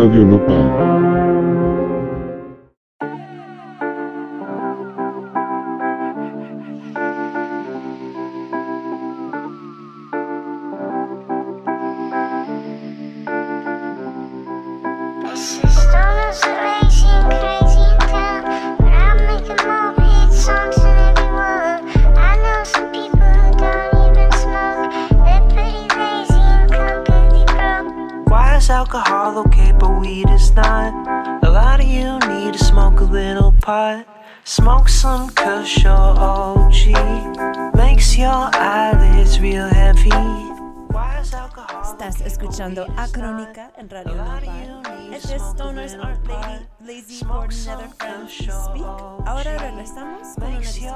Rádio Nopal. Speak. Ahora regresamos con una discusión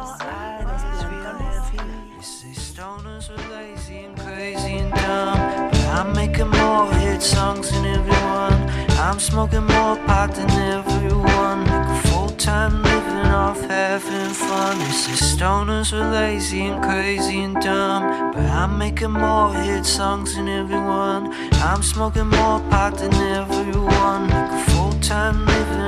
de los eyelids real plantones. heavy. You say stoners are lazy and crazy and dumb, but I'm making more hit songs than everyone. I'm smoking more pot than everyone. Make a full time living off having fun. You say stoners are lazy and crazy and dumb, but I'm making more hit songs than everyone. I'm smoking more pot than everyone. Make a full time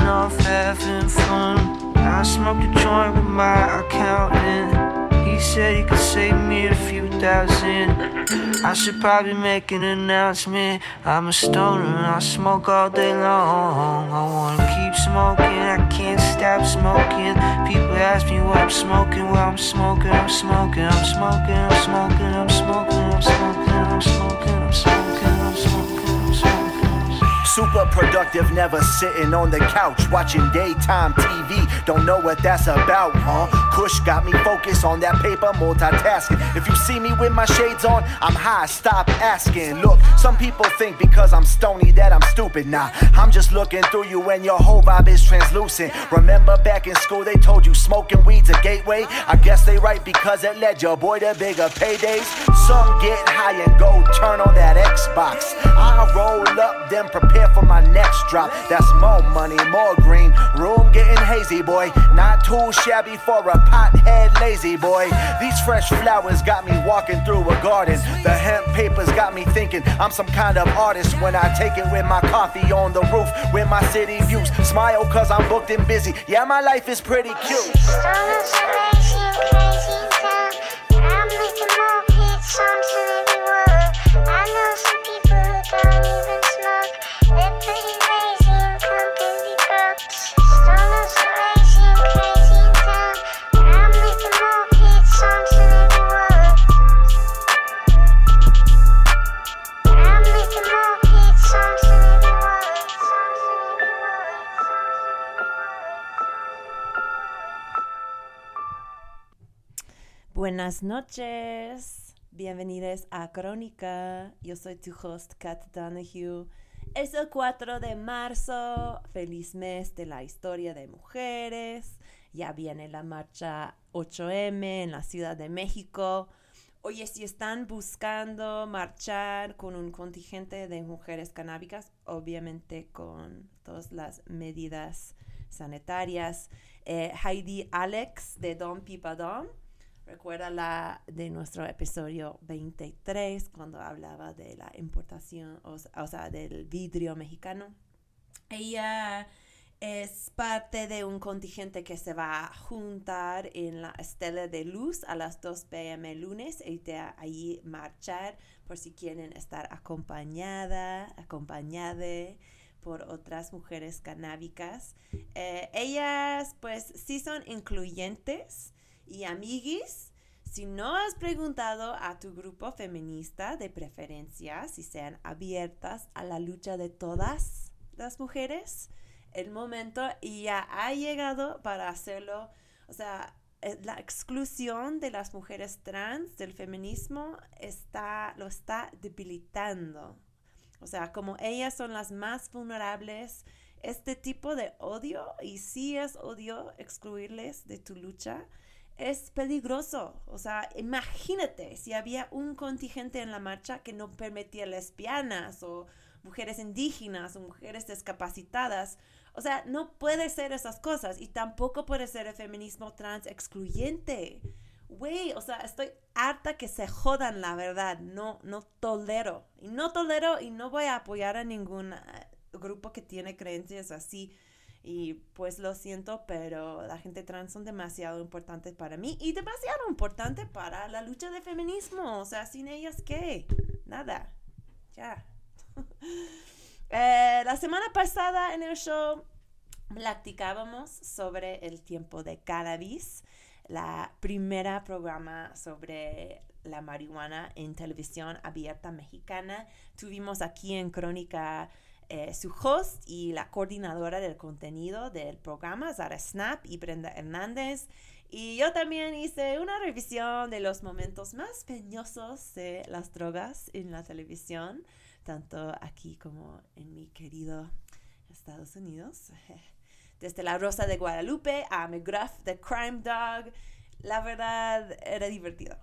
off having fun. I smoked a joint with my accountant. He said he could save me a few thousand. I should probably make an announcement. I'm a stoner I smoke all day long. I wanna keep smoking, I can't stop smoking. People ask me what I'm smoking. Well, I'm smoking, I'm smoking, I'm smoking, I'm smoking, I'm smoking, I'm Super productive, never sitting on the couch watching daytime TV. Don't know what that's about, huh? Kush got me focused on that paper, multitasking. If you see me with my shades on, I'm high, stop asking. Look, some people think because I'm stony that I'm stupid. Nah, I'm just looking through you and your whole vibe is translucent. Remember back in school they told you smoking weed's a gateway? I guess they right because it led your boy to bigger paydays. Some get high and go turn on that Xbox. I roll up, then prepare for my next drop. That's more money, more green. Room getting hazy, boy. Not too shabby for a pothead lazy boy. These fresh flowers got me walking through a garden. The hemp papers got me thinking I'm some kind of artist when I take it with my coffee on the roof with my city views. Smile cause I'm booked and busy. Yeah, my life is pretty cute. Crazy in I'm making more hit songs Buenas noches, bienvenidos a Crónica. Yo soy tu host, Kat Donahue. Es el 4 de marzo, feliz mes de la historia de mujeres. Ya viene la marcha 8M en la Ciudad de México. Oye, si están buscando marchar con un contingente de mujeres canábicas, obviamente con todas las medidas sanitarias, eh, Heidi Alex de Don Pipadón Recuerda la de nuestro episodio 23 cuando hablaba de la importación, o, sea, del vidrio mexicano. Ella es parte de un contingente que se va a juntar en la Estela de Luz a las 2 pm lunes y de ahí marchar por si quieren estar acompañada, acompañada por otras mujeres canábicas. Eh, ellas pues sí son incluyentes y amiguis. Si no has preguntado a tu grupo feminista de preferencia si sean abiertas a la lucha de todas las mujeres, el momento ya ha llegado para hacerlo. O sea, eh, la exclusión de las mujeres trans del feminismo está, lo está debilitando. O sea, como ellas son las más vulnerables, este tipo de odio, y si es odio excluirles de tu lucha, es peligroso. O sea, imagínate si había un contingente en la marcha que no permitía lesbianas o mujeres indígenas o mujeres discapacitadas. O sea, no puede ser esas cosas y tampoco puede ser el feminismo trans excluyente. Güey, o sea, estoy harta que se jodan, la verdad. No, no tolero. Y no tolero y no voy a apoyar a ningún eh, grupo que tiene creencias así. Y pues lo siento, pero la gente trans son demasiado importantes para mí y demasiado importante para la lucha de feminismo. O sea, sin ellas, ¿qué? Nada. Ya. Eh, la semana pasada en el show platicábamos sobre el tiempo de cannabis, la primera programa sobre la marihuana en televisión abierta mexicana. Tuvimos aquí en Crónica eh, su host y la coordinadora del contenido del programa, Zara Snap y Brenda Hernández. Y yo también hice una revisión de los momentos más peñosos de las drogas en la televisión, tanto aquí como en mi querido Estados Unidos. Desde La Rosa de Guadalupe a McGruff The Crime Dog. La verdad era divertido.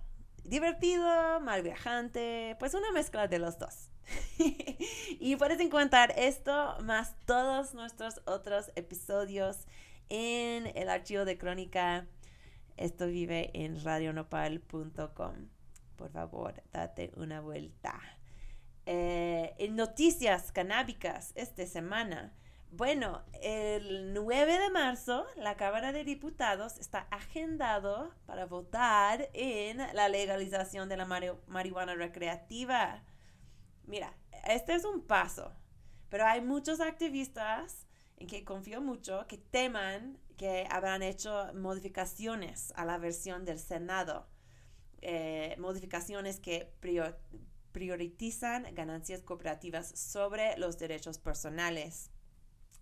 Divertido, mal viajante, pues una mezcla de los dos. y puedes encontrar esto más todos nuestros otros episodios en el archivo de crónica. Esto vive en radionopal.com. Por favor, date una vuelta. Eh, en noticias canábicas esta semana. Bueno, el 9 de marzo la Cámara de Diputados está agendado para votar en la legalización de la mari- marihuana recreativa. Mira, este es un paso, pero hay muchos activistas en que confío mucho que teman que habrán hecho modificaciones a la versión del Senado, eh, modificaciones que prior- priorizan ganancias cooperativas sobre los derechos personales.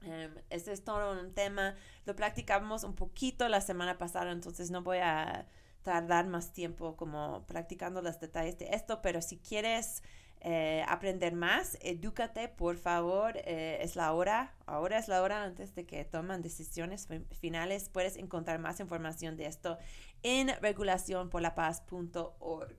Um, este es todo un tema, lo practicamos un poquito la semana pasada, entonces no voy a tardar más tiempo como practicando los detalles de esto, pero si quieres eh, aprender más, edúcate, por favor, eh, es la hora, ahora es la hora antes de que toman decisiones fi- finales, puedes encontrar más información de esto en regulacionporlapaz.org.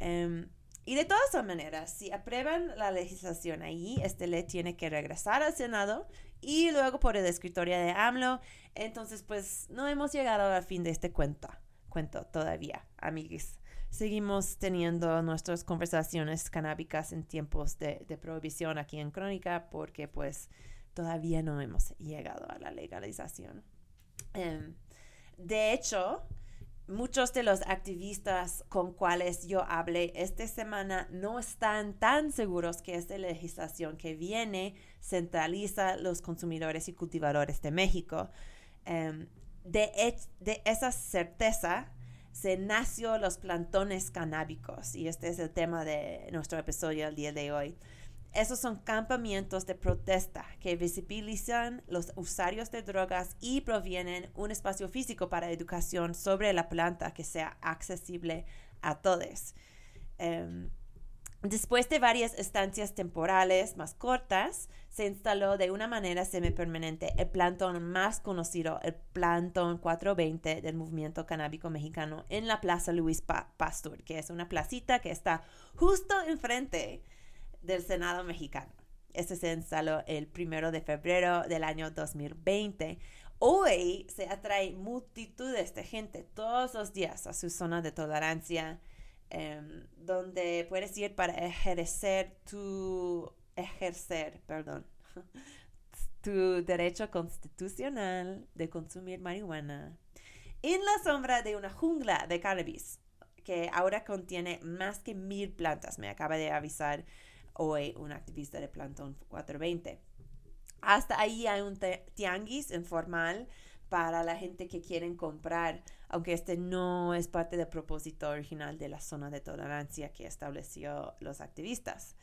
Um, y de todas maneras, si aprueban la legislación ahí, este le tiene que regresar al Senado y luego por el escritorio de AMLO. Entonces, pues no hemos llegado al fin de este cuento, cuento todavía, amiguis. Seguimos teniendo nuestras conversaciones canábicas en tiempos de, prohibición aquí en Crónica porque pues todavía no hemos llegado a la legalización. Em, de hecho, muchos de los activistas con cuales yo hablé esta semana no están tan seguros que esta legislación que viene centraliza los consumidores y cultivadores de México. Hech- de esa certeza se nació los plantones canábicos y este es el tema de nuestro episodio el día de hoy. Esos son campamentos de protesta que visibilizan los usuarios de drogas y provienen un espacio físico para educación sobre la planta que sea accesible a todos. Em, después de varias estancias temporales más cortas, se instaló de una manera semipermanente el plantón más conocido, el Plantón 420 del movimiento canábico mexicano en la Plaza Luis Pa- Pastor, que es una placita que está justo enfrente del Senado mexicano. Este se instaló el primero de febrero del año 2020. Hoy se atrae multitudes de gente todos los días a su zona de tolerancia, em, donde puedes ir para ejercer tu ejercer, perdón, tu derecho constitucional de consumir marihuana en la sombra de una jungla de cannabis que ahora contiene más que mil plantas. Me acaba de avisar hoy un activista de Plantón 420. Hasta ahí hay un tianguis informal para la gente que quieren comprar, aunque este no es parte del propósito original de la zona de tolerancia que estableció los activistas.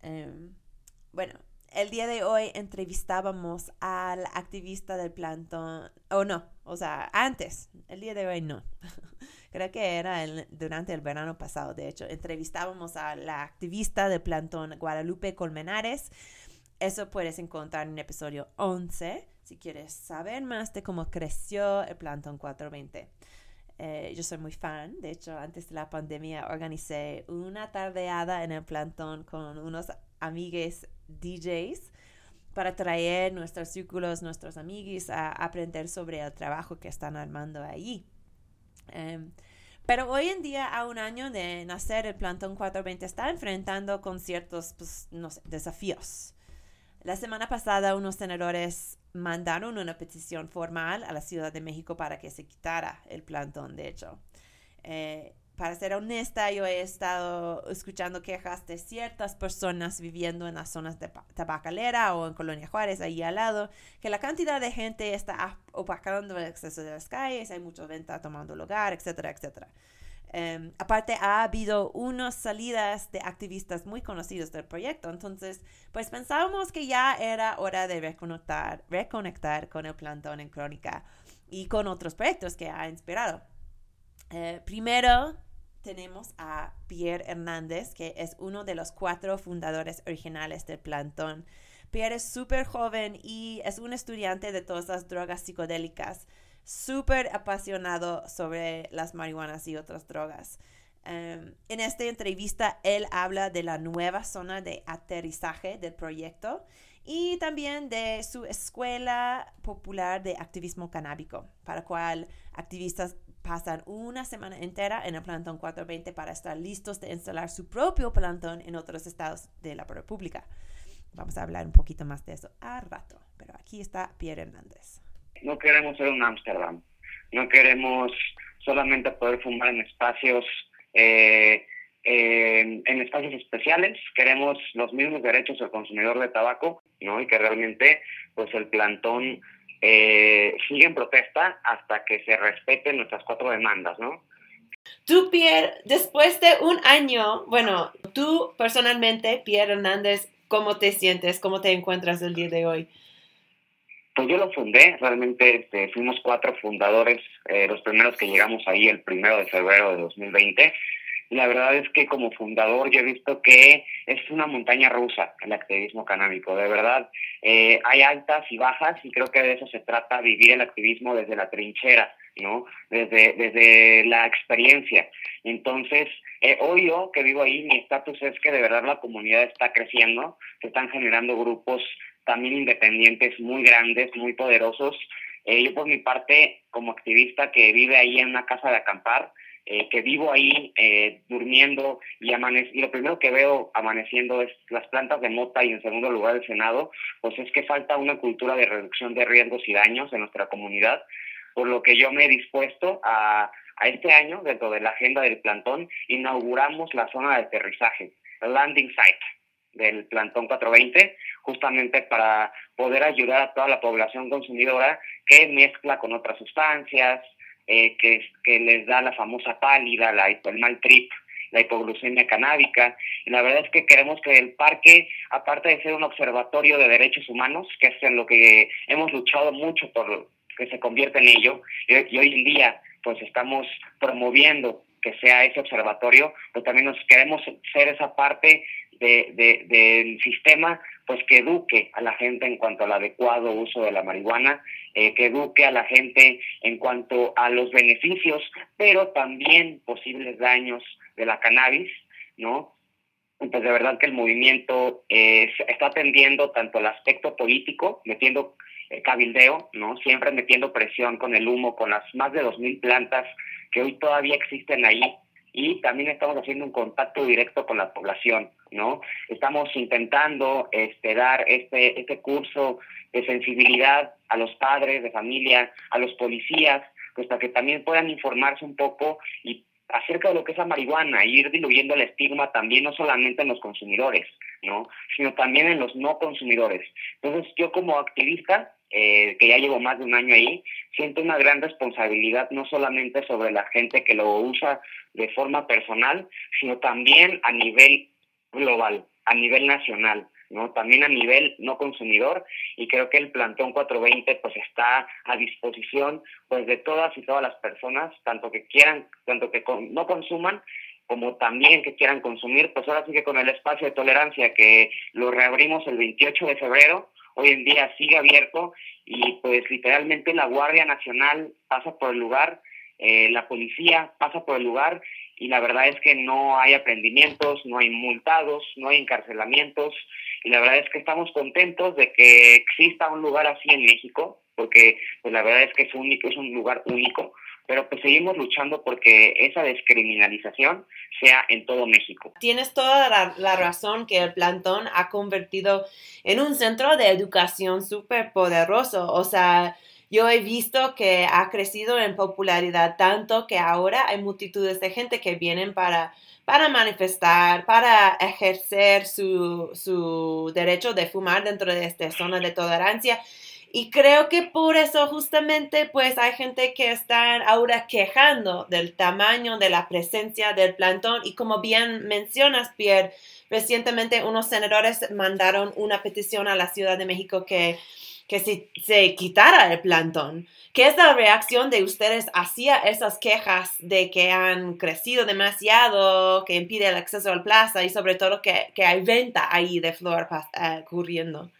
Em, bueno, el día de hoy entrevistábamos al activista del plantón, o no, o sea, antes, el día de hoy no. Creo que era durante el verano pasado, de hecho, entrevistábamos a la activista del plantón Guadalupe Colmenares. Eso puedes encontrar en episodio 11 si quieres saber más de cómo creció el plantón 420. Eh, yo soy muy fan, de hecho, antes de la pandemia organicé una tardeada en el plantón con unos amigues DJs para traer nuestros círculos, nuestros amiguis a aprender sobre el trabajo que están armando allí. Em, pero hoy en día, a un año de nacer, el Plantón 420 está enfrentando con ciertos, pues, no sé, desafíos. La semana pasada unos senadores mandaron una petición formal a la Ciudad de México para que se quitara el plantón, de hecho. Eh, para ser honesta, yo he estado escuchando quejas de ciertas personas viviendo en las zonas de tabacalera o en Colonia Juárez, ahí al lado, que la cantidad de gente está opacando el acceso de las calles, hay mucha venta tomando lugar, etcétera, etcétera. Em, aparte, ha habido unas salidas de activistas muy conocidos del proyecto, entonces, pues pensábamos que ya era hora de reconectar, con el plantón en Crónica y con otros proyectos que ha inspirado. Eh, primero, tenemos a Pierre Hernández, que es uno de los cuatro fundadores originales del plantón. Pierre es súper joven y es un estudiante de todas las drogas psicodélicas, súper apasionado sobre las marihuanas y otras drogas. Em, en esta entrevista, él habla de la nueva zona de aterrizaje del proyecto y también de su escuela popular de activismo canábico, para cual activistas pasan una semana entera en el plantón 420 para estar listos de instalar su propio plantón en otros estados de la República. Vamos a hablar un poquito más de eso a rato, pero aquí está Pierre Hernández. No queremos ser un Ámsterdam, no queremos solamente poder fumar en espacios eh, en espacios especiales, queremos los mismos derechos del consumidor de tabaco, ¿no? Y que realmente, pues el plantón eh, sigue en protesta hasta que se respeten nuestras cuatro demandas, ¿no? Tú, Pierre, después de un año, bueno, tú personalmente, Pierre Hernández, ¿cómo te sientes? ¿Cómo te encuentras el día de hoy? Pues yo lo fundé, realmente este, fuimos cuatro fundadores, eh, los primeros que llegamos ahí el primero de febrero de 2020 la verdad es que como fundador yo he visto que es una montaña rusa el activismo canábico, de verdad. Eh, hay altas y bajas y creo que de eso se trata vivir el activismo desde la trinchera, ¿no? Desde, desde la experiencia. Entonces, eh, hoy yo que vivo ahí, mi estatus es que de verdad la comunidad está creciendo, se están generando grupos también independientes muy grandes, muy poderosos. Eh, yo por mi parte, como activista que vive ahí en una casa de acampar, eh, que vivo ahí eh, durmiendo y, y lo primero que veo amaneciendo es las plantas de mota y en segundo lugar el Senado, pues es que falta una cultura de reducción de riesgos y daños en nuestra comunidad, por lo que yo me he dispuesto a, a este año, dentro de la agenda del plantón, inauguramos la zona de aterrizaje, el landing site del plantón 420, justamente para poder ayudar a toda la población consumidora que mezcla con otras sustancias, eh, que, que les da la famosa pálida, la, el mal trip, la hipoglucemia canábica. Y la verdad es que queremos que el parque, aparte de ser un observatorio de derechos humanos, que es en lo que hemos luchado mucho por que se convierta en ello, y, hoy en día pues estamos promoviendo que sea ese observatorio, pero también nos queremos ser esa parte de, de, del sistema pues que eduque a la gente en cuanto al adecuado uso de la marihuana, eh, que eduque a la gente en cuanto a los beneficios, pero también posibles daños de la cannabis, ¿no? Pues de verdad que el movimiento eh, está atendiendo tanto el aspecto político, metiendo eh, cabildeo, ¿no? Siempre metiendo presión con el humo, con las más de 2.000 plantas que hoy todavía existen ahí, y también estamos haciendo un contacto directo con la población, ¿no? Estamos intentando este, dar este, este curso de sensibilidad a los padres de familia, a los policías, pues para que también puedan informarse un poco y acerca de lo que es la marihuana, y ir diluyendo el estigma también no solamente en los consumidores, ¿no? sino también en los no consumidores. Entonces yo como activista eh, que ya llevo más de un año ahí, siento una gran responsabilidad no solamente sobre la gente que lo usa de forma personal, sino también a nivel global, a nivel nacional. ¿no? También a nivel no consumidor y creo que el plantón 420 pues está a disposición pues de todas y todas las personas, tanto que quieran, tanto que no consuman como también que quieran consumir, pues ahora sí que con el espacio de tolerancia que lo reabrimos el 28 de febrero, hoy en día sigue abierto y pues literalmente la Guardia Nacional pasa por el lugar, eh, la policía pasa por el lugar y la verdad es que no hay aprendimientos, no hay multados, no hay encarcelamientos y la verdad es que estamos contentos de que exista un lugar así en México porque pues la verdad es que es único, es un lugar único pero pues seguimos luchando porque esa descriminalización sea en todo México. Tienes toda la, razón que el plantón ha convertido en un centro de educación súper poderoso, o sea, yo he visto que ha crecido en popularidad tanto que ahora hay multitudes de gente que vienen para, para manifestar, para ejercer su, su derecho de fumar dentro de esta zona de tolerancia. Y creo que por eso justamente pues hay gente que está ahora quejando del tamaño de la presencia del plantón y como bien mencionas Pierre, recientemente unos senadores mandaron una petición a la Ciudad de México que que se, se quitara el plantón. ¿Qué es la reacción de ustedes hacia esas quejas de que han crecido demasiado, que impide el acceso al plaza y sobre todo que, que hay venta ahí de flor uh, ocurriendo?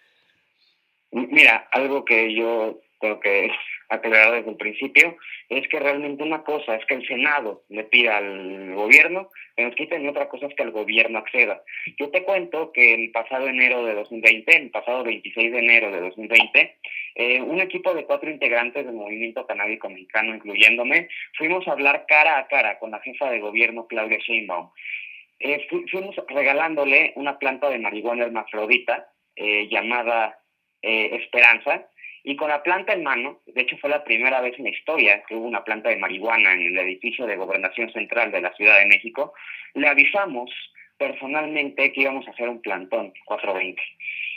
Mira, algo que yo tengo que aclarar desde el principio es que realmente una cosa es que el Senado le pida al gobierno que nos quiten y otra cosa es que el gobierno acceda. Yo te cuento que el pasado enero de 2020, el pasado 26 de enero de 2020, eh, un equipo de cuatro integrantes del movimiento canábico mexicano, incluyéndome, fuimos a hablar cara a cara con la jefa de gobierno Claudia Sheinbaum. Eh, fuimos regalándole una planta de marihuana hermafrodita eh, llamada eh, Esperanza, y con la planta en mano, de hecho fue la primera vez en la historia que hubo una planta de marihuana en el edificio de Gobernación Central de la Ciudad de México, le avisamos personalmente que íbamos a hacer un plantón 420.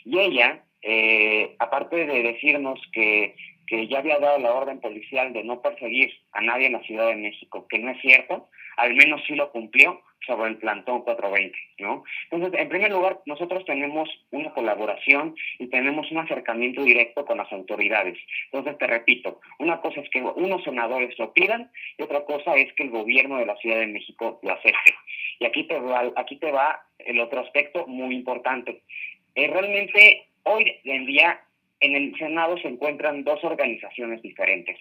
Y ella, eh, aparte de decirnos que, que ya había dado la orden policial de no perseguir a nadie en la Ciudad de México, que no es cierto, al menos sí lo cumplió, sobre el plantón 420, ¿no? Entonces, en primer lugar, nosotros tenemos una colaboración y tenemos un acercamiento directo con las autoridades. Entonces, te repito, una cosa es que unos senadores lo pidan y otra cosa es que el gobierno de la Ciudad de México lo acepte. Y aquí te va, aquí te va el otro aspecto muy importante. Eh, realmente, hoy en día, en el Senado se encuentran dos organizaciones diferentes.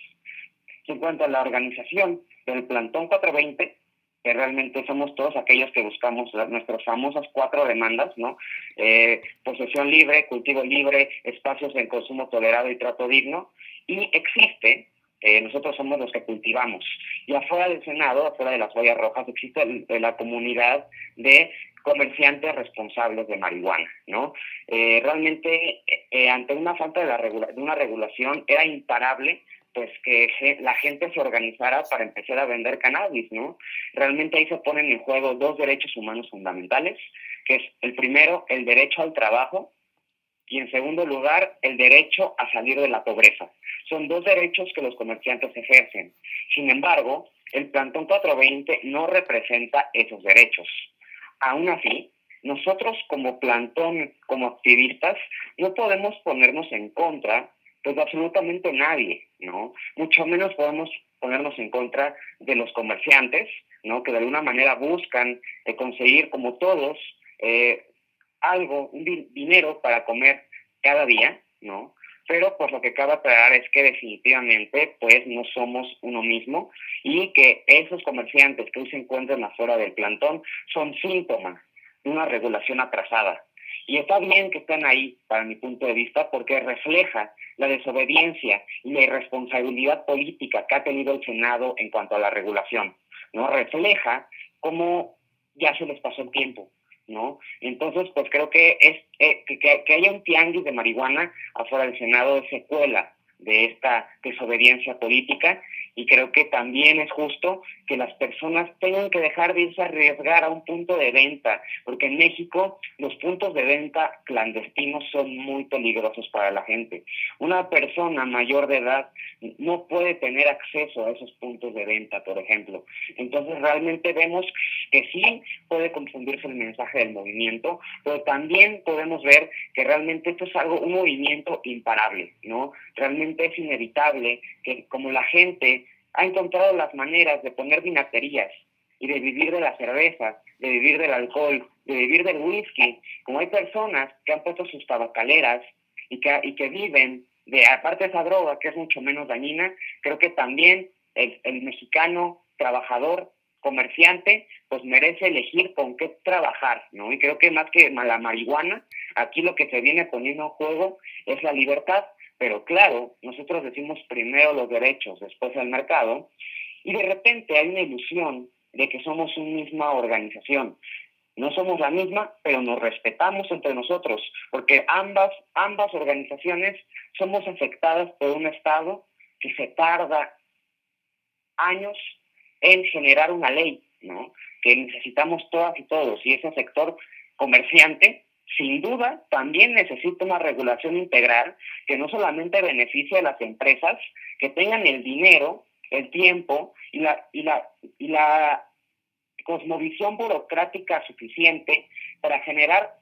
Se encuentra la organización del plantón 420, que realmente somos todos aquellos que buscamos nuestras famosas cuatro demandas, ¿no? Eh, posesión libre, cultivo libre, espacios en consumo tolerado y trato digno. Y existe, eh, nosotros somos los que cultivamos. Y afuera del Senado, afuera de las vallas rojas, existe la comunidad de comerciantes responsables de marihuana, ¿no? Eh, realmente, ante una falta de, la de una regulación, era imparable pues que la gente se organizara para empezar a vender cannabis, ¿no? Realmente ahí se ponen en juego dos derechos humanos fundamentales, que es el primero, el derecho al trabajo, y en segundo lugar, el derecho a salir de la pobreza. Son dos derechos que los comerciantes ejercen. Sin embargo, el Plantón 420 no representa esos derechos. Aún así, nosotros como plantón, como activistas, no podemos ponernos en contra pues absolutamente nadie, ¿no? Mucho menos podemos ponernos en contra de los comerciantes, ¿no? Que de alguna manera buscan eh, conseguir, como todos, eh, algo, un dinero para comer cada día, ¿no? Pero pues lo que cabe aclarar es que definitivamente pues no somos uno mismo y que esos comerciantes que hoy se encuentran afuera del plantón son síntomas de una regulación atrasada, y está bien que estén ahí, para mi punto de vista, porque refleja la desobediencia y la irresponsabilidad política que ha tenido el Senado en cuanto a la regulación. ¿no? Refleja cómo ya se les pasó el tiempo. ¿No? Entonces, pues creo que, es, eh, que, que haya un tianguis de marihuana afuera del Senado es secuela de esta desobediencia política y creo que también es justo que las personas tengan que dejar de irse a arriesgar a un punto de venta, porque en México los puntos de venta clandestinos son muy peligrosos para la gente. Una persona mayor de edad no puede tener acceso a esos puntos de venta, por ejemplo. Entonces realmente vemos que sí puede confundirse el mensaje del movimiento, pero también podemos ver que realmente esto es algo, un movimiento imparable, ¿no? Realmente es inevitable que como la gente ha encontrado las maneras de poner vinaterías y de vivir de la cerveza, de vivir del alcohol, de vivir del whisky, como hay personas que han puesto sus tabacaleras y que, y que viven de, aparte de esa droga que es mucho menos dañina, creo que también el, el mexicano trabajador, comerciante, pues merece elegir con qué trabajar, ¿no? Y creo que más que la marihuana, aquí lo que se viene poniendo en juego es la libertad pero claro, nosotros decimos primero los derechos, después el mercado, Y de repente hay una ilusión de que somos una misma organización. No somos la misma, pero nos respetamos entre nosotros, porque ambas, ambas organizaciones somos afectadas por un Estado que se tarda años en generar una ley, ¿no? Que necesitamos todas y todos. Y ese sector comerciante, sin duda, también necesita una regulación integral que no solamente beneficie a las empresas, que tengan el dinero, el tiempo y la, y la, y la cosmovisión burocrática suficiente para generar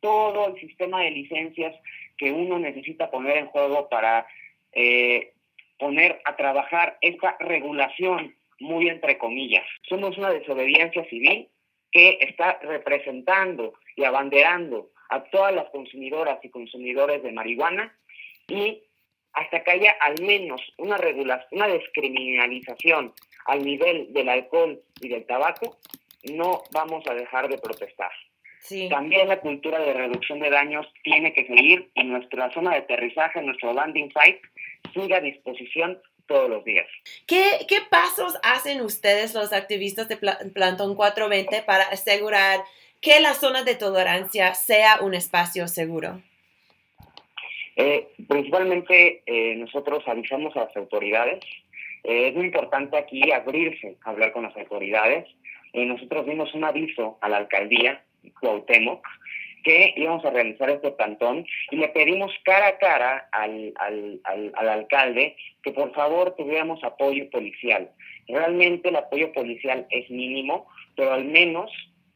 todo el sistema de licencias que uno necesita poner en juego para eh, poner a trabajar esta regulación muy entre comillas. Somos una desobediencia civil que está representando y abanderando a todas las consumidoras y consumidores de marihuana y hasta que haya al menos una regulación, una descriminalización al nivel del alcohol y del tabaco, no vamos a dejar de protestar. Sí. También la cultura de reducción de daños tiene que seguir y nuestra zona de aterrizaje, nuestro landing site, sigue a disposición todos los días. ¿Qué, qué pasos hacen ustedes, los activistas de Pla- Plantón 420, para asegurar que la zona de tolerancia sea un espacio seguro? Eh, principalmente eh, nosotros avisamos a las autoridades. Eh, es muy importante aquí abrirse hablar con las autoridades. Eh, nosotros dimos un aviso a la alcaldía, Cuauhtémoc, que íbamos a realizar este plantón y le pedimos cara a cara al, al, al, al alcalde que por favor tuviéramos apoyo policial. Realmente el apoyo policial es mínimo, pero al menos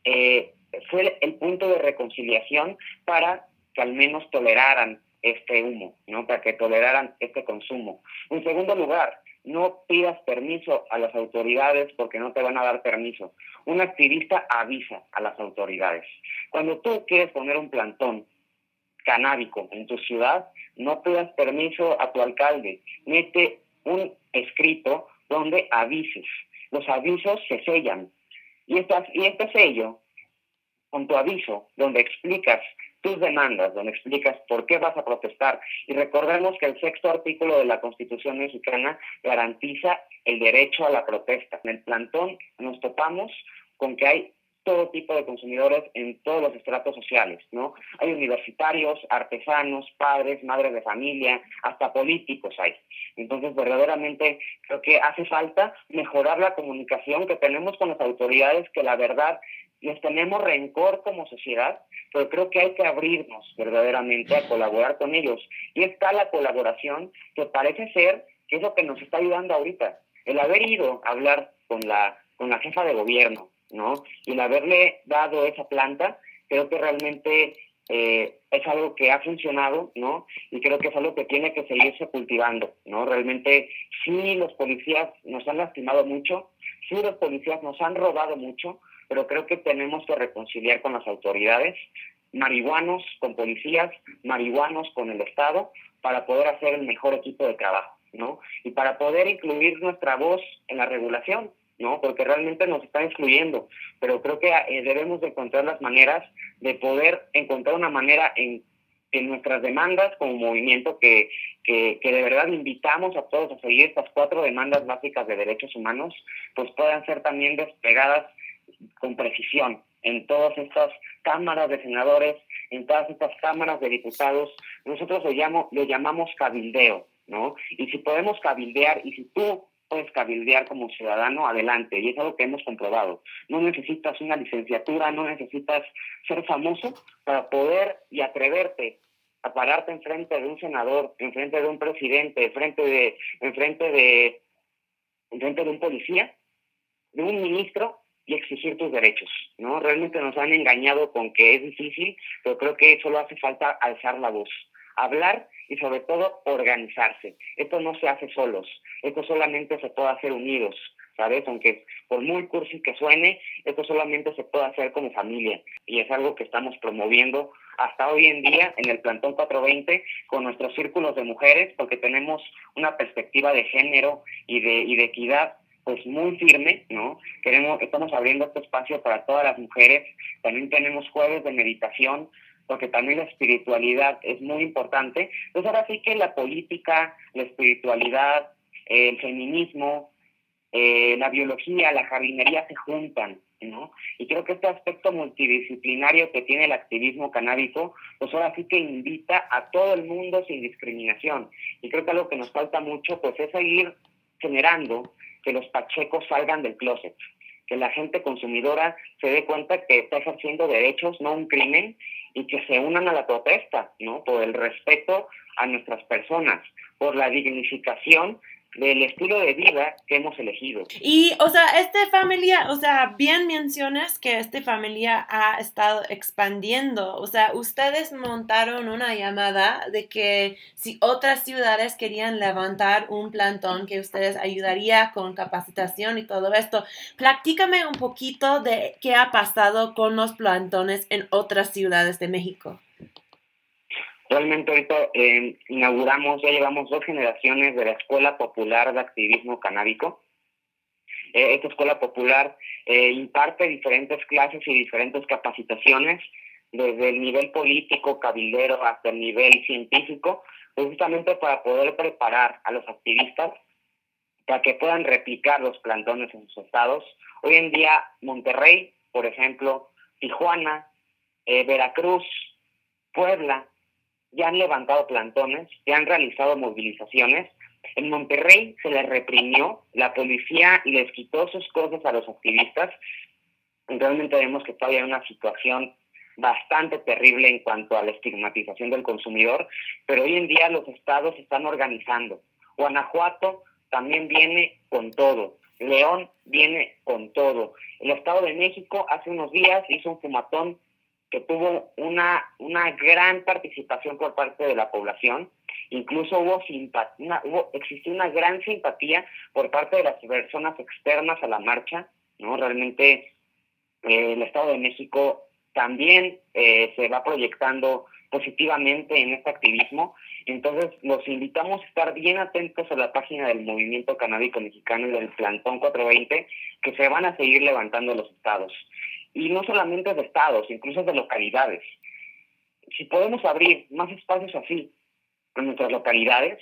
eh, fue el, punto de reconciliación para que al menos toleraran este humo, ¿no? Para que toleraran este consumo. En segundo lugar, no pidas permiso a las autoridades porque no te van a dar permiso. Un activista avisa a las autoridades. Cuando tú quieres poner un plantón canábico en tu ciudad, no pidas permiso a tu alcalde. Mete un escrito donde avises. Los avisos se sellan. Y, y este sello, con tu aviso, donde explicas tus demandas, donde explicas por qué vas a protestar. Y recordemos que el sexto artículo de la Constitución mexicana garantiza el derecho a la protesta. En el plantón nos topamos con que hay todo tipo de consumidores en todos los estratos sociales, ¿no? Hay universitarios, artesanos, padres, madres de familia, hasta políticos hay. Entonces, verdaderamente creo que hace falta mejorar la comunicación que tenemos con las autoridades, que la verdad les tenemos rencor como sociedad, pero creo que hay que abrirnos verdaderamente a colaborar con ellos. Y está la colaboración que parece ser que es lo que nos está ayudando ahorita. El haber ido a hablar con la, con la jefa de gobierno, ¿no? Y el haberle dado esa planta, creo que realmente eh, es algo que ha funcionado, ¿no? Y creo que es algo que tiene que seguirse cultivando, ¿no? Realmente sí los policías nos han lastimado mucho, sí los policías nos han robado mucho, pero creo que tenemos que reconciliar con las autoridades, marihuanos con policías, marihuanos con el Estado, para poder hacer el mejor equipo de trabajo, ¿no? Y para poder incluir nuestra voz en la regulación, ¿no? Porque realmente nos están excluyendo, pero creo que eh, debemos de encontrar las maneras de poder encontrar una manera en, en nuestras demandas como movimiento que, que, que, de verdad invitamos a todos a seguir estas cuatro demandas básicas de derechos humanos, pues puedan ser también desplegadas con precisión en todas estas cámaras de senadores, en todas estas cámaras de diputados. Nosotros lo, llamo, lo llamamos cabildeo, ¿no? Y si podemos cabildear, y si tú puedes cabildear como ciudadano, adelante. Y es algo que hemos comprobado. No necesitas una licenciatura, no necesitas ser famoso para poder y atreverte a pararte enfrente de un senador, enfrente de un presidente, enfrente de, enfrente de, enfrente de un policía, de un ministro y exigir tus derechos, ¿no? Realmente nos han engañado con que es difícil, pero creo que solo hace falta alzar la voz, hablar y sobre todo organizarse. Esto no se hace solos, esto solamente se puede hacer unidos, ¿sabes? Aunque por muy cursi que suene, esto solamente se puede hacer como familia y es algo que estamos promoviendo hasta hoy en día en el Plantón 420 con nuestros círculos de mujeres porque tenemos una perspectiva de género y de, y de equidad pues muy firme, ¿no? Queremos, estamos abriendo este espacio para todas las mujeres, también tenemos jueves de meditación, porque también la espiritualidad es muy importante. Entonces ahora sí que la política, la espiritualidad, el feminismo, eh, la biología, la jardinería se juntan, ¿no? Y creo que este aspecto multidisciplinario que tiene el activismo canábico, pues ahora sí que invita a todo el mundo sin discriminación. Y creo que algo que nos falta mucho, pues es seguir generando que los pachecos salgan del closet, que la gente consumidora se dé cuenta que está ejerciendo derechos, no un crimen, y que se unan a la protesta, ¿no? Por el respeto a nuestras personas, por la dignificación del estilo de vida que hemos elegido. Y, o sea, esta familia, o sea, bien mencionas que esta familia ha estado expandiendo. O sea, ustedes montaron una llamada de que si otras ciudades querían levantar un plantón que ustedes ayudaría con capacitación y todo esto. Platícame un poquito de qué ha pasado con los plantones en otras ciudades de México. Realmente ahorita eh, inauguramos, ya llevamos dos generaciones de la Escuela Popular de Activismo Canábico. Eh, esta Escuela Popular eh, imparte diferentes clases y diferentes capacitaciones, desde el nivel político, cabildero, hasta el nivel científico, justamente para poder preparar a los activistas para que puedan replicar los plantones en sus estados. Hoy en día, Monterrey, por ejemplo, Tijuana, Veracruz, Puebla, ya han levantado plantones, ya han realizado movilizaciones. En Monterrey se les reprimió, la policía les quitó sus cosas a los activistas. Realmente vemos que todavía hay una situación bastante terrible en cuanto a la estigmatización del consumidor, pero hoy en día los estados están organizando. Guanajuato también viene con todo. León viene con todo. El Estado de México hace unos días hizo un fumatón que tuvo una, una gran participación por parte de la población, incluso hubo, simpatía, hubo existió una gran simpatía por parte de las personas externas a la marcha, ¿no? Realmente eh, el Estado de México también eh, se va proyectando positivamente en este activismo, entonces los invitamos a estar bien atentos a la página del Movimiento Canábico Mexicano y del Plantón 420, que se van a seguir levantando los estados y no solamente de estados, incluso de localidades. Si podemos abrir más espacios así en nuestras localidades,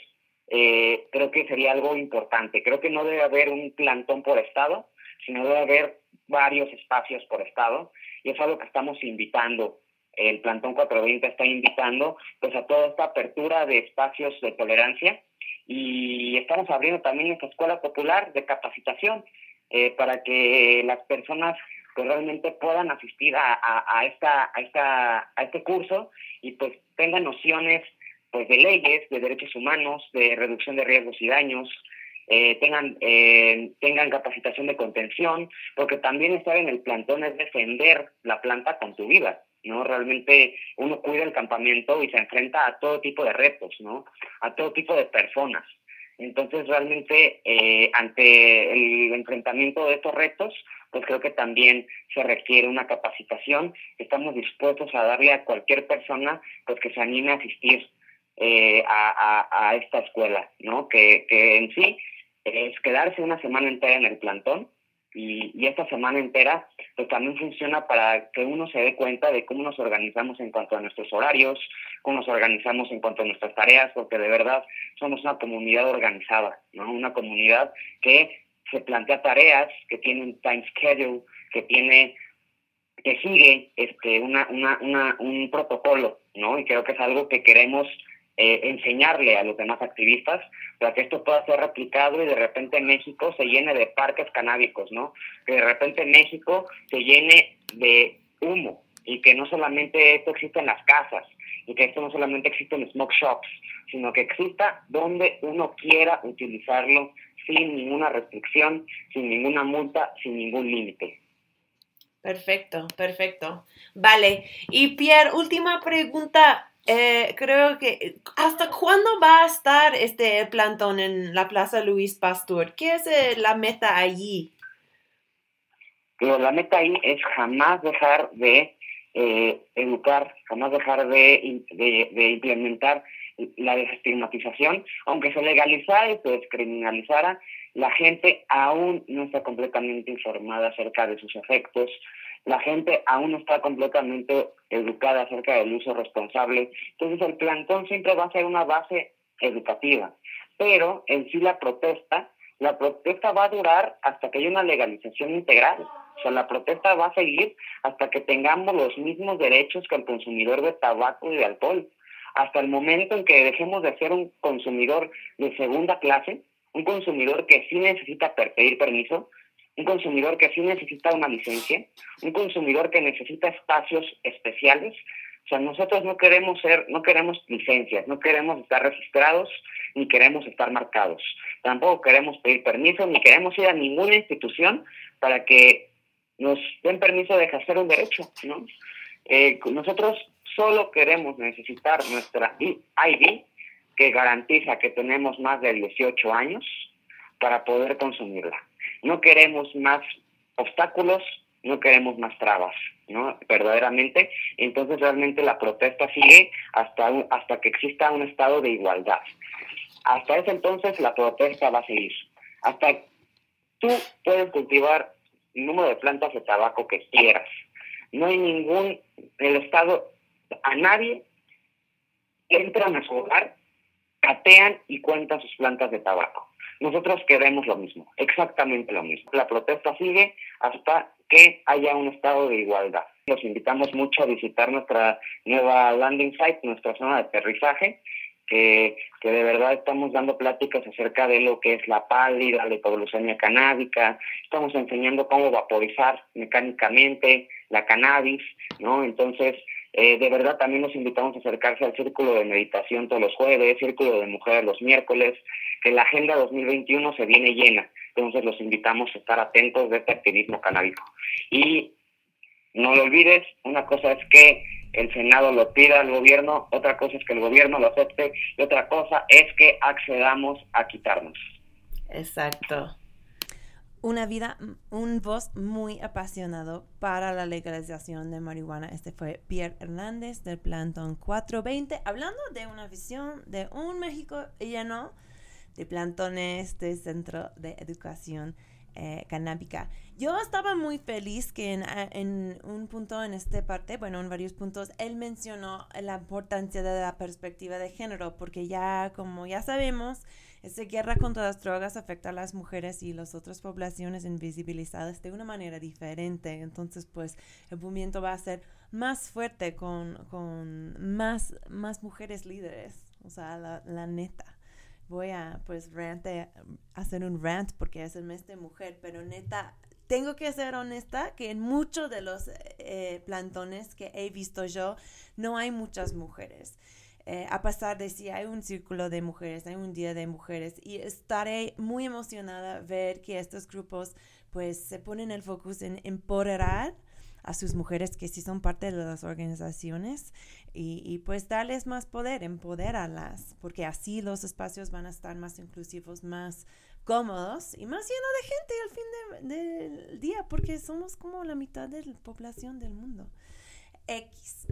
eh, creo que sería algo importante. Creo que no debe haber un plantón por estado, sino debe haber varios espacios por estado, y es algo que estamos invitando. El Plantón 420 está invitando pues a toda esta apertura de espacios de tolerancia y estamos abriendo también esta escuela popular de capacitación eh, para que las personas realmente puedan asistir a, a, esta, a, esta, a este curso y pues tengan nociones pues de leyes, de derechos humanos, de reducción de riesgos y daños, eh, tengan, eh, tengan capacitación de contención, porque también estar en el plantón es defender la planta con tu vida, ¿no? Realmente uno cuida el campamento y se enfrenta a todo tipo de retos, ¿no? A todo tipo de personas. Entonces, realmente, eh, ante el enfrentamiento de estos retos, pues creo que también se requiere una capacitación. Estamos dispuestos a darle a cualquier persona pues que se anime a asistir eh, a, a, esta escuela, ¿no? Que, que en sí es quedarse una semana entera en el plantón, y, esta semana entera pues también funciona para que uno se dé cuenta de cómo nos organizamos en cuanto a nuestros horarios, cómo nos organizamos en cuanto a nuestras tareas, porque de verdad somos una comunidad organizada, ¿no? Una comunidad que se plantea tareas, que tiene un time schedule, que tiene que sigue este una, una, una, un protocolo, ¿no? Y creo que es algo que queremos eh, enseñarle a los demás activistas para que esto pueda ser replicado y de repente México se llene de parques canábicos, ¿no? Que de repente México se llene de humo y que no solamente esto existe en las casas y que esto no solamente existe en smoke shops, sino que exista donde uno quiera utilizarlo sin ninguna restricción, sin ninguna multa, sin ningún límite. Perfecto, perfecto. Vale. Y Pierre, última pregunta. Eh, creo que ¿hasta cuándo va a estar este plantón en la Plaza Luis Pastor? ¿Qué es eh, la meta allí? la meta ahí es jamás dejar de eh, educar, jamás dejar de, de, implementar la desestigmatización, aunque se legalizara y se descriminalizara, la gente aún no está completamente informada acerca de sus efectos, la gente aún no está completamente educada acerca del uso responsable. Entonces el plantón siempre va a ser una base educativa, pero en sí la protesta la protesta va a durar hasta que haya una legalización integral. O sea, la protesta va a seguir hasta que tengamos los mismos derechos que el consumidor de tabaco y de alcohol. Hasta el momento en que dejemos de ser un consumidor de segunda clase, un consumidor que sí necesita pedir permiso, un consumidor que sí necesita una licencia, un consumidor que necesita espacios especiales. O sea, nosotros no queremos ser, no queremos licencias, no queremos estar registrados, ni queremos estar marcados. Tampoco queremos pedir permiso, ni queremos ir a ninguna institución para que nos den permiso de ejercer un derecho, ¿no? Eh, nosotros solo queremos necesitar nuestra ID que garantiza que tenemos más de 18 años para poder consumirla. No queremos más obstáculos, no queremos más trabas, ¿no? Verdaderamente. Entonces realmente la protesta sigue hasta, hasta que exista un estado de igualdad. Hasta ese entonces la protesta va a seguir. Hasta tú puedes cultivar el número de plantas de tabaco que quieras. No hay ningún, el Estado, a nadie entran a su hogar, catean y cuentan sus plantas de tabaco. Nosotros queremos lo mismo, exactamente lo mismo. La protesta sigue hasta que haya un estado de igualdad. Los invitamos mucho a visitar nuestra nueva landing site, nuestra zona de aterrizaje, que, que de verdad estamos dando pláticas acerca de lo que es la pálida, la hipoglucemia canábica, estamos enseñando cómo vaporizar mecánicamente la cannabis, ¿no? Entonces, eh, de verdad también los invitamos a acercarse al círculo de meditación todos los jueves, círculo de mujeres los miércoles, que la agenda 2021 se viene llena, entonces los invitamos a estar atentos de este activismo canábico. Y no lo olvides, una cosa es que el Senado lo pida al gobierno, otra cosa es que el gobierno lo acepte y otra cosa es que accedamos a quitarnos. Exacto. Una vida, un voz muy apasionado para la legalización de marihuana. Este fue Pierre Hernández del Plantón 420, hablando de una visión de un México lleno de plantones de Centro de Educación eh, canábica. Yo estaba muy feliz que en, un punto en esta parte, bueno, en varios puntos, él mencionó la importancia de la perspectiva de género, porque ya, como ya sabemos, esta guerra contra las drogas afecta a las mujeres y las otras poblaciones invisibilizadas de una manera diferente. Entonces, pues, el movimiento va a ser más fuerte con, con más, más mujeres líderes, o sea, la, neta voy a pues rante, hacer un rant porque es el mes de mujer, pero neta, tengo que ser honesta que en muchos de los eh, plantones que he visto yo, no hay muchas mujeres. Eh, a pesar de si hay un círculo de mujeres, hay un día de mujeres y estaré muy emocionada ver que estos grupos pues se ponen el foco en empoderar a sus mujeres que sí son parte de las organizaciones y, pues darles más poder, empoderarlas, porque así los espacios van a estar más inclusivos, más cómodos y más llenos de gente al fin del día, porque somos como la mitad de la población del mundo. X.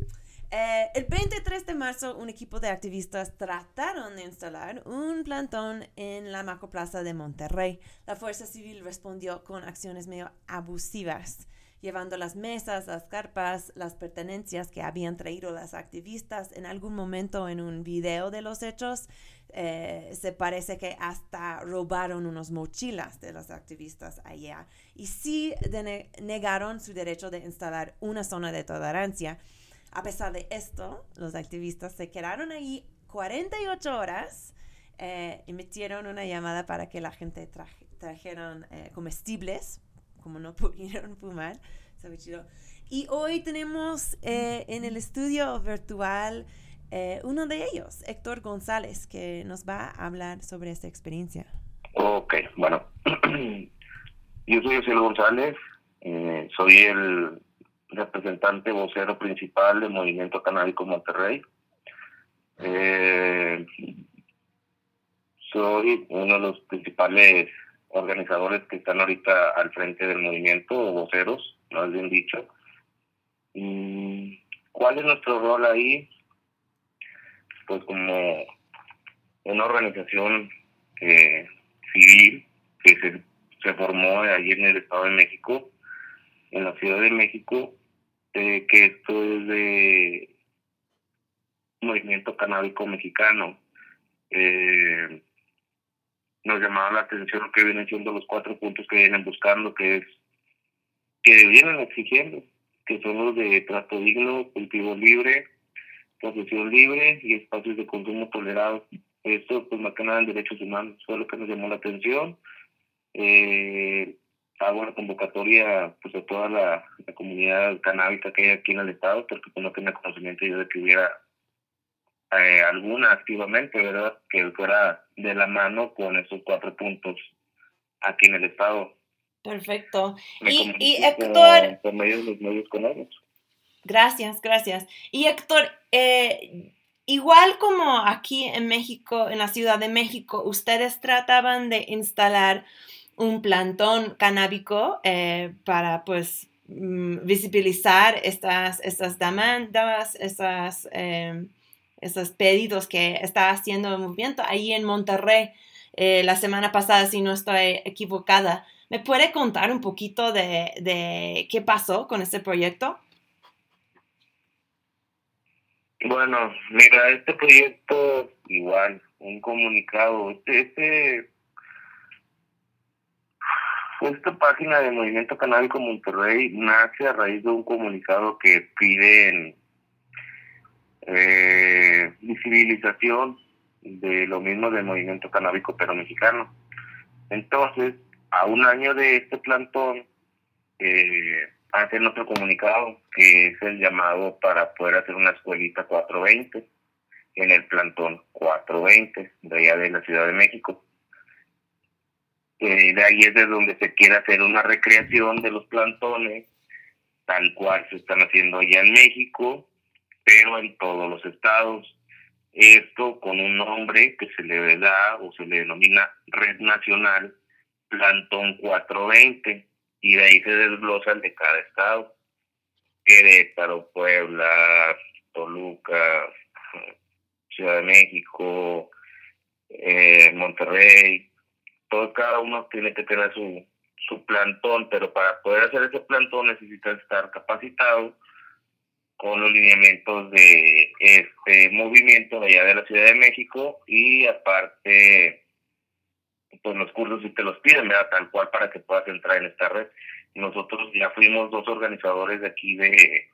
Eh, el 23 de marzo, un equipo de activistas trataron de instalar un plantón en la Macroplaza de Monterrey. La Fuerza Civil respondió con acciones medio abusivas llevando las mesas, las carpas, las pertenencias que habían traído las activistas. En algún momento en un video de los hechos, eh, se parece que hasta robaron unos mochilas de las activistas allá. Y sí negaron su derecho de instalar una zona de tolerancia. A pesar de esto, los activistas se quedaron ahí 48 horas. Eh, emitieron una llamada para que la gente trajeran eh, comestibles como no pudieron fumar. Y hoy tenemos eh, en el estudio virtual eh, uno de ellos, Héctor González, que nos va a hablar sobre esta experiencia. Ok, bueno. Yo soy José González, soy el representante vocero principal del Movimiento Canábico Monterrey. soy uno de los principales organizadores que están ahorita al frente del movimiento, o voceros, más bien dicho. ¿Cuál es nuestro rol ahí? Pues como una organización eh, civil que se, se formó allí en el Estado de México, en la Ciudad de México, eh, que esto es de movimiento canábico mexicano. Eh, nos llamaba la atención que vienen siendo los cuatro puntos que vienen buscando, que es que vienen exigiendo, que son los de trato digno, cultivo libre, posesión libre y espacios de consumo tolerado. Esto, pues más que nada en derechos humanos, fue lo que nos llamó la atención. Eh, hago una convocatoria pues a toda la, la, comunidad canábica que hay aquí en el estado, porque pues, no tenía conocimiento yo de que hubiera eh, alguna activamente, ¿verdad? Que fuera de la mano con esos cuatro puntos aquí en el estado. Perfecto. y, y Héctor... Por, medio de los medios con ellos. Gracias, gracias. Y Héctor, eh, igual como aquí en México, en la Ciudad de México, ustedes trataban de instalar un plantón canábico eh, para pues mm, visibilizar estas, estas demandas, estas, eh, esos pedidos que está haciendo el movimiento ahí en Monterrey eh, la semana pasada, si no estoy equivocada. ¿Me puede contar un poquito de, de qué pasó con este proyecto? Bueno, mira, este proyecto igual, un comunicado, este, este esta página de Movimiento Canábico Monterrey nace a raíz de un comunicado que piden eh, visibilización de lo mismo del movimiento canábico pero mexicano. Entonces, a un año de este plantón, eh, hacen otro comunicado que es el llamado para poder hacer una escuelita 420 en el plantón 420 de allá de la Ciudad de México. De ahí es de donde se quiere hacer una recreación de los plantones, tal cual se están haciendo allá en México, pero en todos los estados. Esto con un nombre que se le da o se le denomina Red Nacional Plantón 420 y de ahí se desglosa el de cada estado. Querétaro, Puebla, Toluca, Ciudad de México, eh, Monterrey, todo cada uno tiene que tener su, su plantón, pero para poder hacer ese plantón necesita estar capacitado con los lineamientos de este movimiento allá de la Ciudad de México y aparte pues los cursos si te los piden, tal cual para que puedas entrar en esta red. Nosotros ya fuimos dos organizadores de aquí de,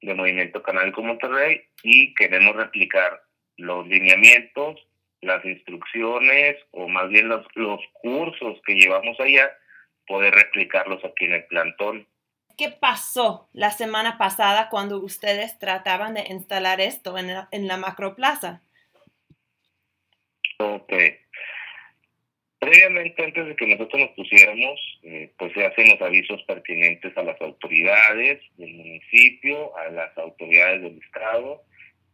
de Movimiento Canábico Monterrey y queremos replicar los lineamientos, las instrucciones o más bien los, los cursos que llevamos allá, poder replicarlos aquí en el plantón. ¿Qué pasó la semana pasada cuando ustedes trataban de instalar esto en la, en la macroplaza? Ok. Previamente, antes de que nosotros nos pusiéramos, eh, pues se hacen los avisos pertinentes a las autoridades del municipio, a las autoridades del Estado,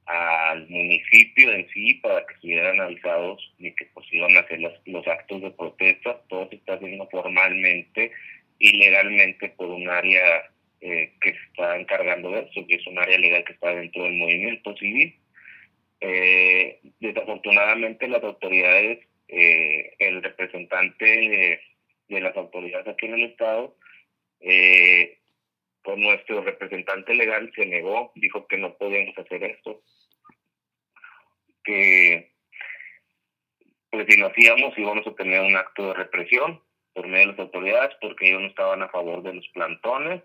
al municipio en sí, para que estuvieran avisados de que pues iban a hacer los, los actos de protesta. Todo se está haciendo formalmente ilegalmente por un área eh, que se está encargando de eso, que es un área legal que está dentro del movimiento civil. Eh, desafortunadamente las autoridades, eh, el representante de, de, las autoridades aquí en el estado, eh, por nuestro representante legal se negó, dijo que no podíamos hacer esto, que pues si lo hacíamos íbamos a tener un acto de represión por medio de las autoridades porque ellos no estaban a favor de los plantones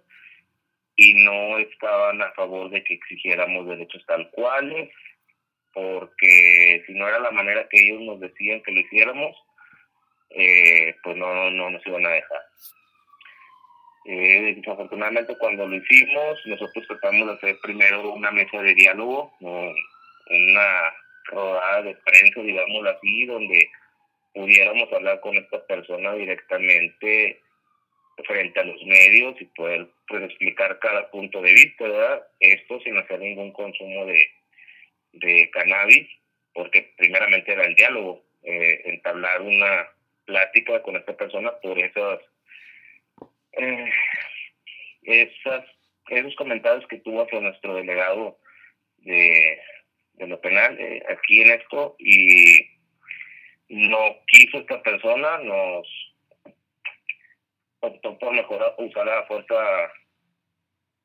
y no estaban a favor de que exigiéramos derechos tal cuales, porque si no era la manera que ellos nos decían que lo hiciéramos, eh, pues no, no nos iban a dejar. Eh, desafortunadamente cuando lo hicimos, nosotros tratamos de hacer primero una mesa de diálogo, una rodada de prensa, digamos así, donde pudiéramos hablar con esta persona directamente frente a los medios y poder pues, explicar cada punto de vista, ¿verdad? Esto sin hacer ningún consumo de, de cannabis, porque primeramente era el diálogo, eh, entablar una plática con esta persona por esas, eh, esas esos comentarios que tuvo hacia nuestro delegado de, de lo penal eh, aquí en esto y no quiso esta persona, nos optó por mejor usar la fuerza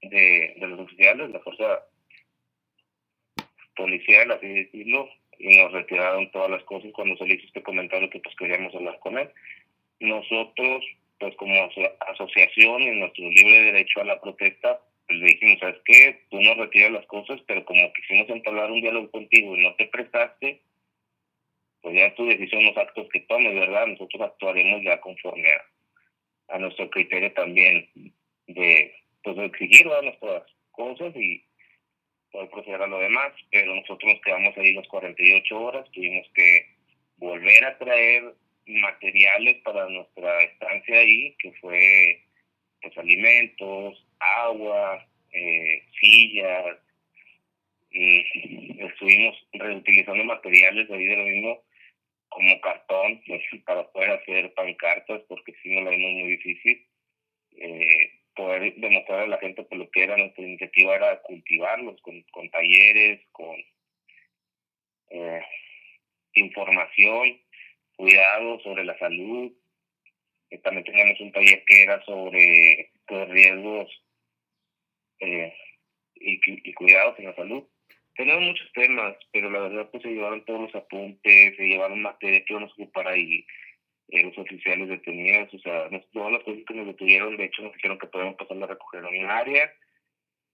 de, de los oficiales, la fuerza policial, así decirlo, y nos retiraron todas las cosas cuando se le hizo este comentario que pues queríamos hablar con él. Nosotros, pues como aso- asociación y nuestro libre derecho a la protesta, pues le dijimos, ¿sabes qué? Tú nos retiras las cosas, pero como quisimos entablar un diálogo contigo y no te prestaste, pues ya tu decisión, los actos que tomes, ¿verdad? Nosotros actuaremos ya conforme a, a nuestro criterio también de, pues, de exigir ¿verdad? nuestras cosas y poder proceder a lo demás, pero nosotros nos quedamos ahí las 48 horas, tuvimos que volver a traer materiales para nuestra estancia ahí, que fue pues alimentos, agua, eh, sillas, y estuvimos reutilizando materiales de ahí de lo mismo como cartón pues, para poder hacer pancartas porque si no la vimos muy difícil. Eh, poder demostrar a la gente que lo que era nuestra iniciativa era cultivarlos con, con talleres con eh, información cuidado sobre la salud. Eh, también teníamos un taller que era sobre los riesgos eh, y, cu- y cuidados en la salud. Tenemos muchos temas, pero la verdad pues se llevaron todos los apuntes, se llevaron materias que iban a ocupar ahí eh, los oficiales detenidos, o sea, nos- todas las cosas que nos detuvieron, de hecho nos dijeron que podíamos pasarla a recoger en un área,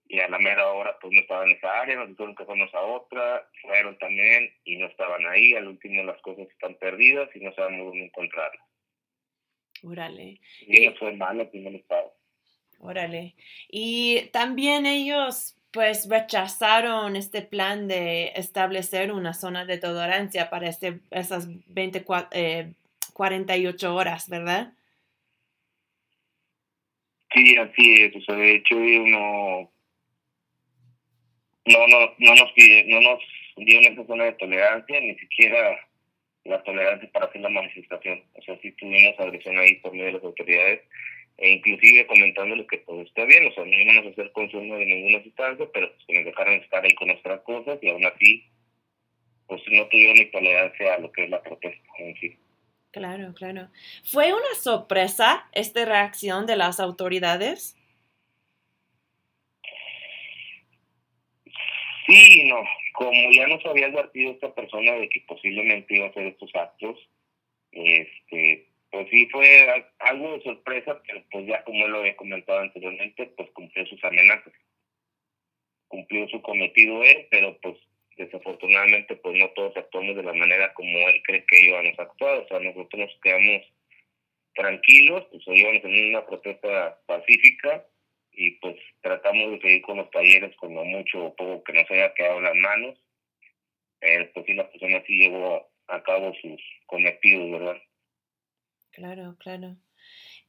y a la mera hora pues no estaban en esa área, nos dijeron que fuéramos a otra, fueron también y no estaban ahí, al último las cosas están perdidas y no sabemos dónde encontrarlas. Órale, Y eso fue malo al primer estado. órale. Y también ellos pues rechazaron este plan de establecer una zona de tolerancia para este, esas 24, eh, 48 horas, ¿verdad? Sí, así es. O sea, de hecho, uno no, no, no nos pide, no nos dio esa zona de tolerancia, ni siquiera la tolerancia para hacer la manifestación. O sea, sí tuvimos agresión ahí por medio de las autoridades, e inclusive comentándoles que todo está bien, o sea, no íbamos a hacer consumo de ninguna sustancia, pero pues nos dejaron estar ahí con nuestras cosas y aún así, pues no tuvieron ni tolerancia a lo que es la protesta en sí. Claro, claro. ¿Fue una sorpresa esta reacción de las autoridades? Sí, no, como ya nos había advertido esta persona de que posiblemente iba a hacer estos actos, este, pues sí fue al- algo de sorpresa, pero pues ya como él lo había comentado anteriormente, pues cumplió sus amenazas, cumplió su cometido él, pero pues desafortunadamente pues no todos actuamos de la manera como él cree que íbamos a actuar, o sea, nosotros nos quedamos tranquilos, pues íbamos en una protesta pacífica, y pues tratamos de seguir con los talleres con lo mucho o poco que nos haya quedado en las manos. Pero pues sí, la persona sí llevó a cabo sus cometidos, ¿verdad? Claro, claro.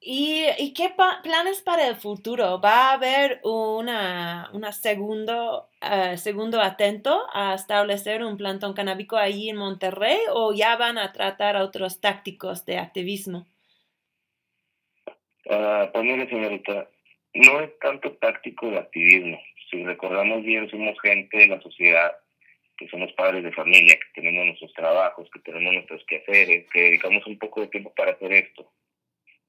¿Y, y qué pa- planes para el futuro? ¿Va a haber una, una segundo, eh, segundo atento a establecer un plantón canábico ahí en Monterrey o ya van a tratar otros tácticos de activismo? Ah, pues mire, señorita, no es tanto táctico de activismo. Si recordamos bien, somos gente de la sociedad, que somos padres de familia, que tenemos nuestros trabajos, que tenemos nuestros quehaceres, que dedicamos un poco de tiempo para hacer esto.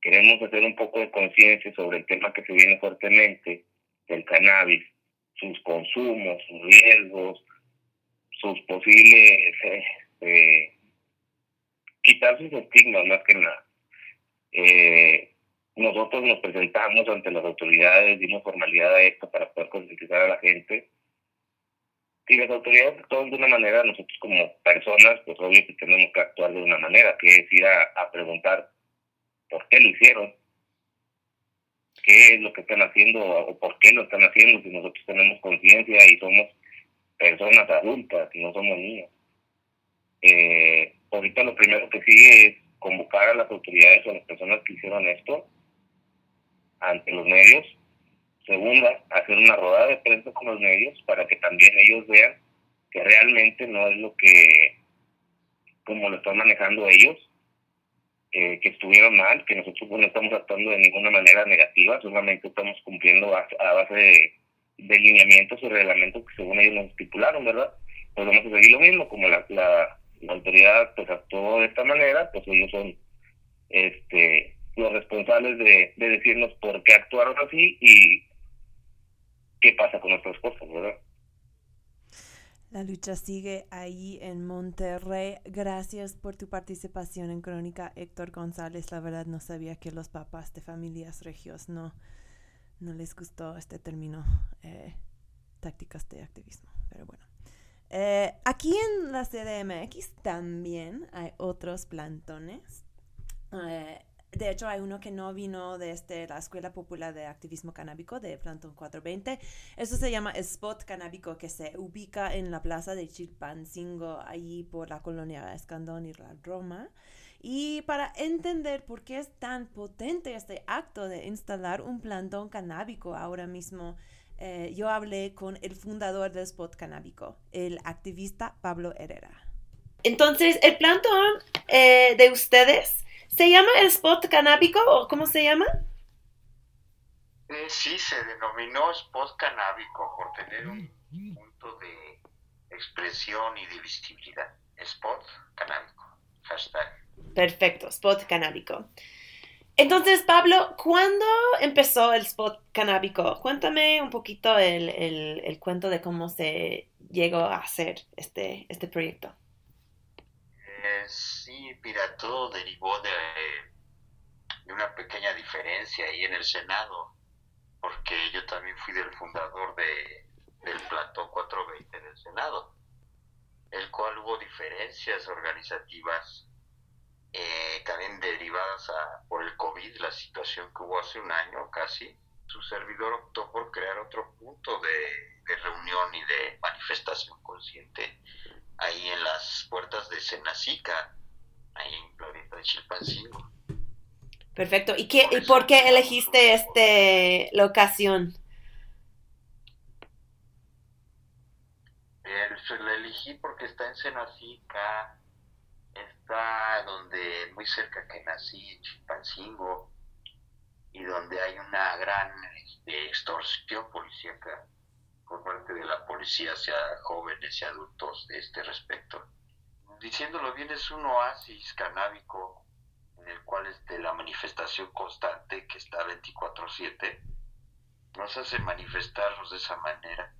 Queremos hacer un poco de conciencia sobre el tema que se viene fuertemente del cannabis, sus consumos, sus riesgos, sus posibles, eh, eh, quitar sus estigmas más que nada. Eh, nosotros nos presentamos ante las autoridades, dimos formalidad a esto para poder concientizar a la gente. Y las autoridades actúan de una manera, nosotros como personas, pues obvio que tenemos que actuar de una manera, que es ir a, preguntar por qué lo hicieron, qué es lo que están haciendo o por qué lo están haciendo, si nosotros tenemos conciencia y somos personas adultas y no somos niños. Eh, ahorita lo primero que sigue es convocar a las autoridades o a las personas que hicieron esto ante los medios. Segunda, hacer una rodada de prensa con los medios para que también ellos vean que realmente no es lo que, como lo están manejando ellos, eh, que estuvieron mal, que nosotros no estamos actuando de ninguna manera negativa, solamente estamos cumpliendo a, a base de, de lineamientos y reglamentos que según ellos nos estipularon, ¿verdad? Pues vamos a seguir lo mismo, como la, la, la autoridad pues actuó de esta manera, pues ellos son este los responsables de, de decirnos por qué actuaron así y qué pasa con nuestras cosas, ¿verdad? La lucha sigue ahí en Monterrey. Gracias por tu participación en Crónica, Héctor González. La verdad no sabía que los papás de familias regios no, no les gustó este término, eh, tácticas de activismo. Pero bueno. Eh, aquí en la CDMX también hay otros plantones. Eh, de hecho, hay uno que no vino desde la Escuela Popular de Activismo Canábico de Plantón 420. Eso se llama Spot Canábico, que se ubica en la plaza de Chilpancingo, ahí por la colonia Escandón y la Roma. Y para entender por qué es tan potente este acto de instalar un plantón canábico ahora mismo, eh, yo hablé con el fundador del Spot Canábico, el activista Pablo Herrera. Entonces, el plantón eh, de ustedes ¿Se llama el spot canábico o cómo se llama? Eh, sí, se denominó spot canábico por tener un punto de expresión y de visibilidad. Spot canábico. Hashtag. Perfecto, spot canábico. Entonces, Pablo, ¿cuándo empezó el spot canábico? Cuéntame un poquito el, el, el cuento de cómo se llegó a hacer este, este proyecto. Eh, sí, mira, todo derivó de, de, una pequeña diferencia ahí en el Senado, porque yo también fui del fundador de, del Plantón 420 en el Senado, el cual hubo diferencias organizativas eh, también derivadas a, por el COVID, la situación que hubo hace un año casi. Su servidor optó por crear otro punto de, de reunión y de manifestación consciente ahí en las puertas de Senacica, ahí en Glorieta de Chilpancingo. Perfecto. ¿Y, qué, ¿Y por qué elegiste este locación? Eh, la elegí porque está en Senacica, está donde muy cerca que nací, en Chilpancingo, y donde hay una gran este, extorsión policíaca por parte de la policía hacia jóvenes y adultos de este respecto. Diciéndolo bien, es un oasis canábico en el cual este, la manifestación constante que está 24/7 nos hace manifestarnos de esa manera,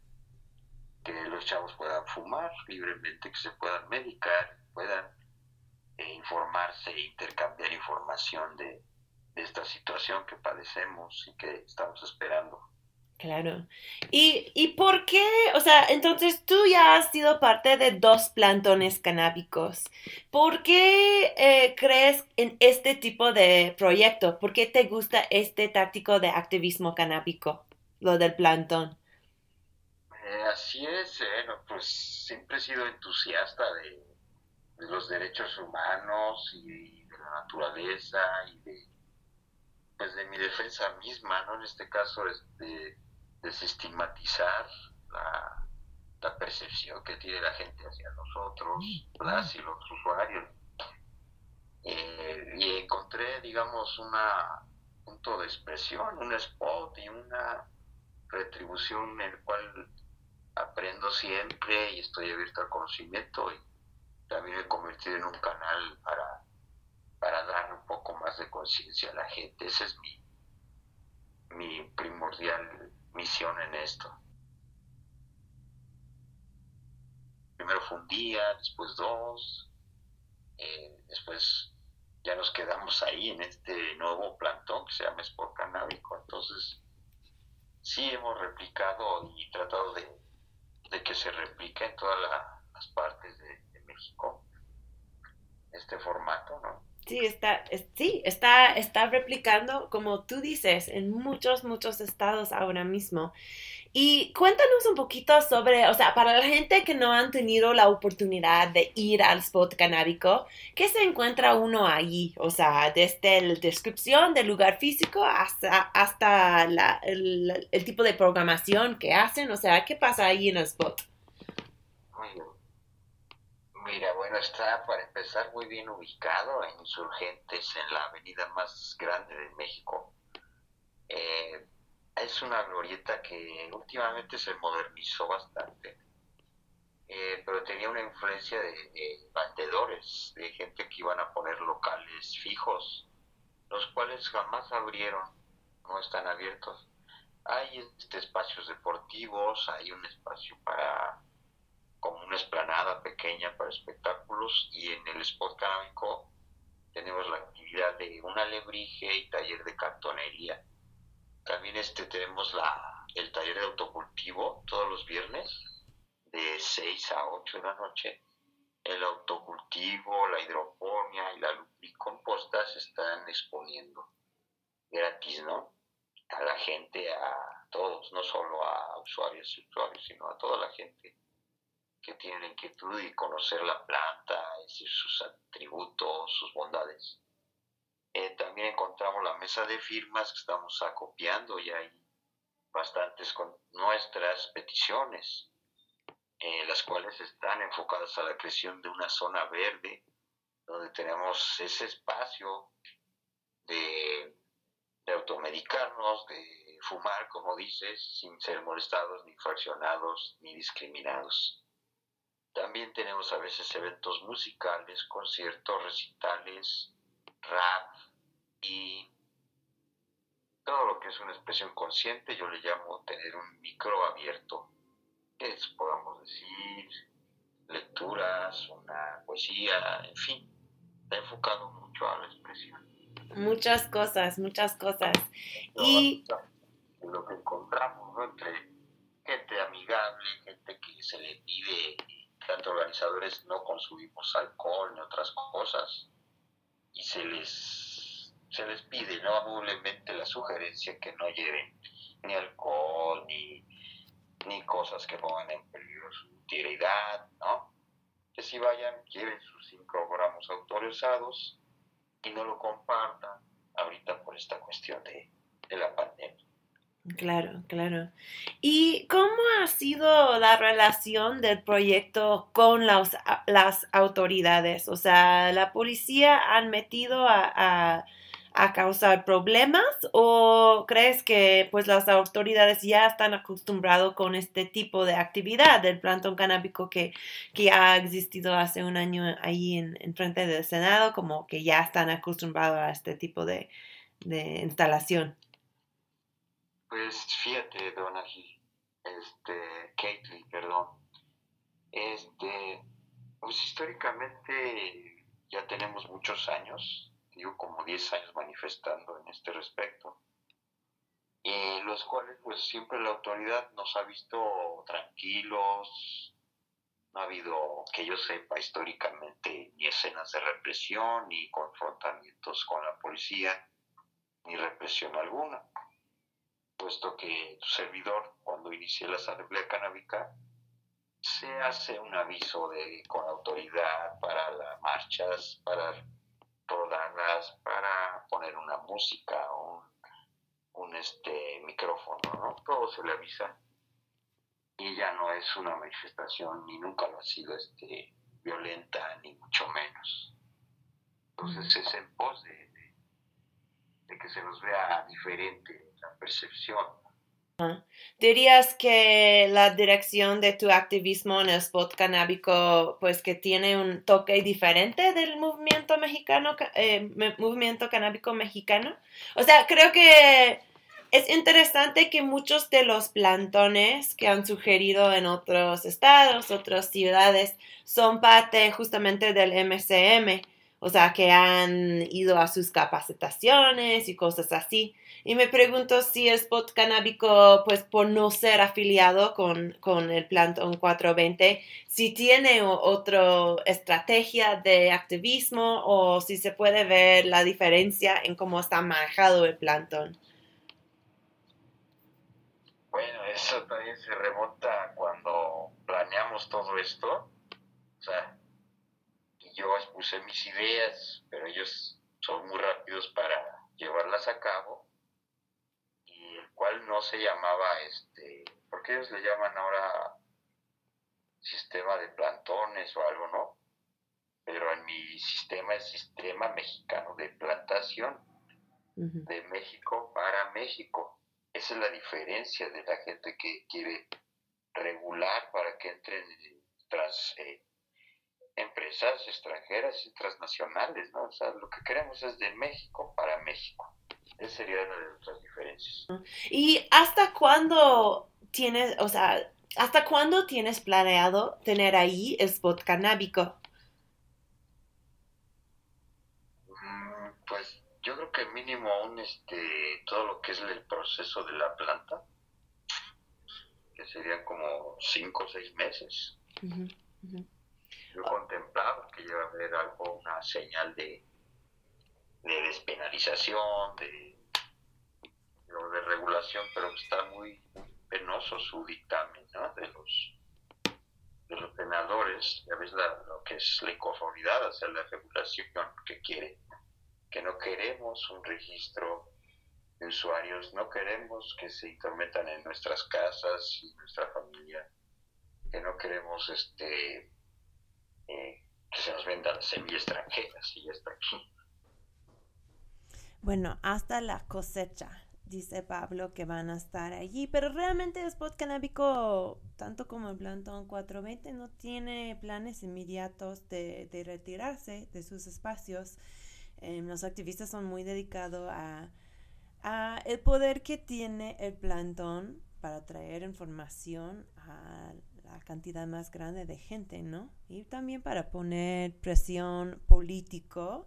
que los chavos puedan fumar libremente, que se puedan medicar, puedan eh, informarse e intercambiar información de, de esta situación que padecemos y que estamos esperando. Claro. ¿Y, ¿Y por qué? O sea, entonces tú ya has sido parte de dos plantones canábicos. ¿Por qué eh, crees en este tipo de proyecto? ¿Por qué te gusta este táctico de activismo canábico, lo del plantón? Eh, así es, eh, pues siempre he sido entusiasta de, de, los derechos humanos y de la naturaleza y de, pues de mi defensa misma, ¿no? En este caso, este desestigmatizar la, la, percepción que tiene la gente hacia nosotros, las y los usuarios. Eh, y encontré, digamos, un punto de expresión, un spot y una retribución en el cual aprendo siempre y estoy abierto al conocimiento y también me he convertido en un canal para, para dar un poco más de conciencia a la gente. Ese es mi, mi primordial misión en esto. Primero fue un día, después dos, eh, después ya nos quedamos ahí en este nuevo plantón que se llama Sport Canábico. Entonces, sí hemos replicado y tratado de, que se replique en todas la, las partes de México este formato, ¿no? Sí, está, sí, está, está replicando, como tú dices, en muchos, muchos estados ahora mismo. Y cuéntanos un poquito sobre, o sea, para la gente que no han tenido la oportunidad de ir al spot canábico, ¿qué se encuentra uno allí? O sea, desde la descripción del lugar físico hasta, hasta el, tipo de programación que hacen, o sea, ¿qué pasa ahí en el spot? Mira, bueno, está para empezar muy bien ubicado en Insurgentes, en la avenida más grande de México. Eh, es una glorieta que últimamente se modernizó bastante, eh, pero tenía una influencia de, de, vendedores, de gente que iban a poner locales fijos, los cuales jamás abrieron, no están abiertos. Hay este, espacios deportivos, hay un espacio para como una esplanada pequeña para espectáculos y en el spot canábico tenemos la actividad de un alebrije y taller de cartonería. También este tenemos la, el taller de autocultivo todos los viernes de 6 a 8 de la noche. El autocultivo, la hidroponía y la lubricomposta se están exponiendo gratis, ¿no? A la gente, a todos, no solo a usuarios y usuarios, sino a toda la gente que tiene la inquietud de conocer la planta, es decir, sus atributos, sus bondades. Eh, también encontramos la mesa de firmas que estamos acopiando y hay bastantes con nuestras peticiones, eh, las cuales están enfocadas a la creación de una zona verde, donde tenemos ese espacio de, de automedicarnos, de fumar, como dices, sin ser molestados, ni fraccionados, ni discriminados. También tenemos a veces eventos musicales, conciertos, recitales, rap y todo lo que es una expresión consciente, yo le llamo tener un micro abierto, es, podamos decir, lecturas, una poesía, en fin, está enfocado mucho a la expresión. Muchas cosas, muchas cosas. Y lo que encontramos ¿no? entre gente amigable, gente que se le pide, tanto organizadores no consumimos alcohol ni otras cosas, y se les, se les pide ¿no? amablemente la sugerencia que no lleven ni alcohol ni, ni cosas que pongan en peligro su integridad, ¿no? Que si vayan, lleven sus 5 gramos autorizados y no lo compartan ahorita por esta cuestión de, de la pandemia. Claro, claro. ¿Y cómo ha sido la relación del proyecto con las, autoridades? O sea, ¿la policía han metido a, a, causar problemas o crees que pues las autoridades ya están acostumbrados con este tipo de actividad del plantón canábico que, que ha existido hace un año ahí en, en frente del Senado, como que ya están acostumbrados a este tipo de, de instalación? Pues fíjate, Donagi, este, Caitlin, perdón. Este, pues históricamente ya tenemos muchos años, digo como 10 años manifestando en este respecto, y los cuales pues siempre la autoridad nos ha visto tranquilos, no ha habido, que yo sepa históricamente, ni escenas de represión, ni confrontamientos con la policía, ni represión alguna puesto que tu servidor, cuando inicié la asamblea canábica, se hace un aviso de, con autoridad para las marchas, para rodarlas, para poner una música, un, un este micrófono, ¿no? Todo se le avisa. Y ya no es una manifestación, ni nunca lo ha sido este, violenta, ni mucho menos. Entonces es en pos de, de, de que se nos vea diferente percepción. ¿Dirías que la dirección de tu activismo en el spot canábico, pues que tiene un toque diferente del movimiento mexicano, eh, movimiento canábico mexicano? O sea, creo que es interesante que muchos de los plantones que han sugerido en otros estados, otras ciudades, son parte justamente del MCM, o sea, que han ido a sus capacitaciones y cosas así. Y me pregunto si spot canábico, pues por no ser afiliado con, con el Plantón 420, si tiene otra estrategia de activismo o si se puede ver la diferencia en cómo está manejado el plantón. Bueno, eso también se remonta cuando planeamos todo esto. O sea, yo expuse mis ideas, pero ellos son muy rápidos para llevarlas a cabo cual no se llamaba, este, porque ellos le llaman ahora sistema de plantones o algo, ¿no? Pero en mi sistema es sistema mexicano de plantación, de México para México. Esa es la diferencia de la gente que quiere regular para que entren tras, eh, empresas extranjeras y transnacionales, ¿no? O sea, lo que queremos es de México para México. Esa sería una de nuestras diferencias. ¿Y hasta cuándo tienes, o sea, ¿Hasta cuándo tienes planeado tener ahí el spot canábico? Mm, Pues yo creo que mínimo aún este, todo lo que es el proceso de la planta, que serían como cinco o seis meses. Ujú. Yo contemplaba que iba a haber algo, una señal de, de despenalización, de, de regulación, pero está muy, muy penoso su dictamen ¿no? de los de los penadores, ya ves la- lo que es la inconformidad hacia la regulación que quiere, que no queremos un registro de usuarios, no queremos que se intrometan en nuestras casas y nuestra familia, que no queremos este eh, que se nos venda la semilla extranjera, si ya está aquí. Bueno, hasta la cosecha, dice Pablo que van a estar allí, pero realmente spot canábico, tanto como el plantón 420, no tiene planes inmediatos de, retirarse de sus espacios. Em, los activistas son muy dedicados a, a el poder que tiene el plantón para traer información a la cantidad más grande de gente, ¿no? Y también para poner presión político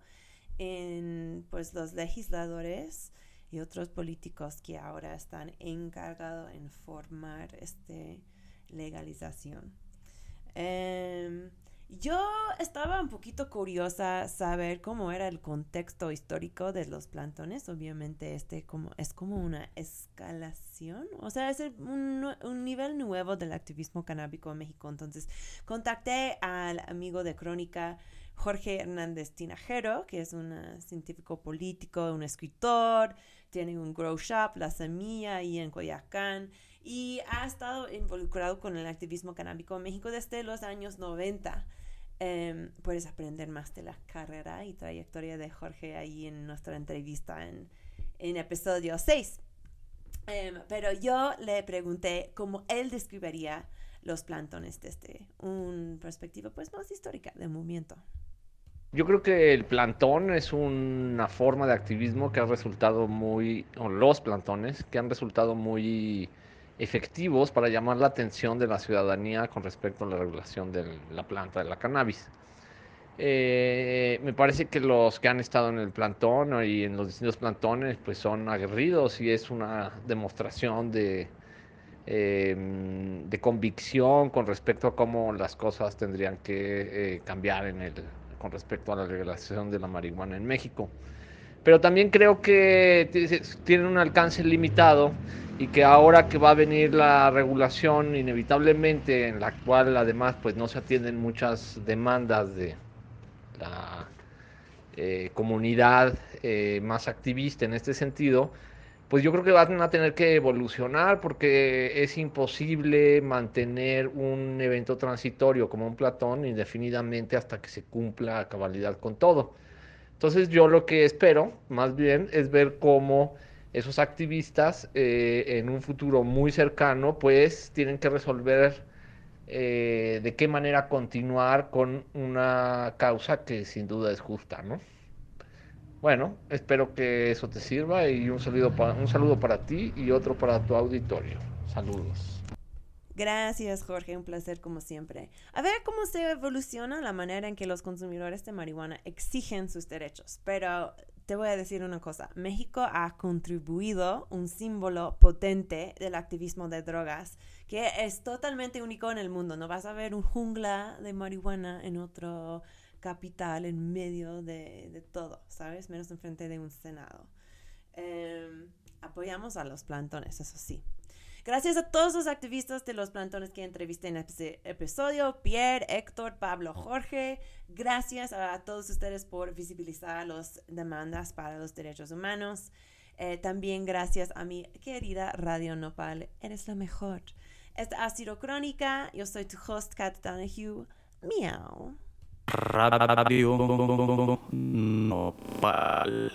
en pues los legisladores y otros políticos que ahora están encargados en formar este legalización. Em, yo estaba un poquito curiosa saber cómo era el contexto histórico de los plantones. Obviamente este como, es como una escalación, o sea, es un, un nivel nuevo del activismo canábico en México. Entonces contacté al amigo de Crónica Jorge Hernández Tinajero, que es un científico político, un escritor, tiene un grow shop, La Semilla, ahí en Coyacán, y ha estado involucrado con el activismo canábico en México desde los años 90. Em, puedes aprender más de la carrera y trayectoria de Jorge ahí en nuestra entrevista en, en episodio 6. Em, pero yo le pregunté cómo él describiría los plantones desde una perspectiva pues más histórica del movimiento. Yo creo que el plantón es una forma de activismo que ha resultado muy, o los plantones, que han resultado muy efectivos para llamar la atención de la ciudadanía con respecto a la regulación de la planta de la cannabis. Eh, me parece que los que han estado en el plantón y en los distintos plantones pues son aguerridos y es una demostración de, eh, de convicción con respecto a cómo las cosas tendrían que eh, cambiar en el, con respecto a la regulación de la marihuana en México. Pero también creo que tienen un alcance limitado y que ahora que va a venir la regulación inevitablemente en la cual además pues no se atienden muchas demandas de la eh, comunidad eh, más activista en este sentido, pues yo creo que van a tener que evolucionar porque es imposible mantener un evento transitorio como un platón indefinidamente hasta que se cumpla cabalidad con todo. Entonces yo lo que espero más bien es ver cómo esos activistas eh, en un futuro muy cercano pues tienen que resolver eh, de qué manera continuar con una causa que sin duda es justa, ¿no? Bueno, espero que eso te sirva y un saludo, un saludo para ti y otro para tu auditorio. Saludos. Gracias, Jorge, un placer como siempre. A ver cómo se evoluciona la manera en que los consumidores de marihuana exigen sus derechos. Pero te voy a decir una cosa, México ha contribuido un símbolo potente del activismo de drogas que es totalmente único en el mundo. No vas a ver un jungla de marihuana en otro capital en medio de, todo, ¿sabes? Menos enfrente de un senado. Em, apoyamos a los plantones, eso sí. Gracias a todos los activistas de los plantones que entrevisté en este episodio, Pierre, Héctor, Pablo, Jorge. Gracias a todos ustedes por visibilizar las demandas para los derechos humanos. Eh, también gracias a mi querida Radio Nopal. Eres la mejor. Esta ha sido Crónica. Yo soy tu host, Kat Donahue. Miau. Radio Nopal.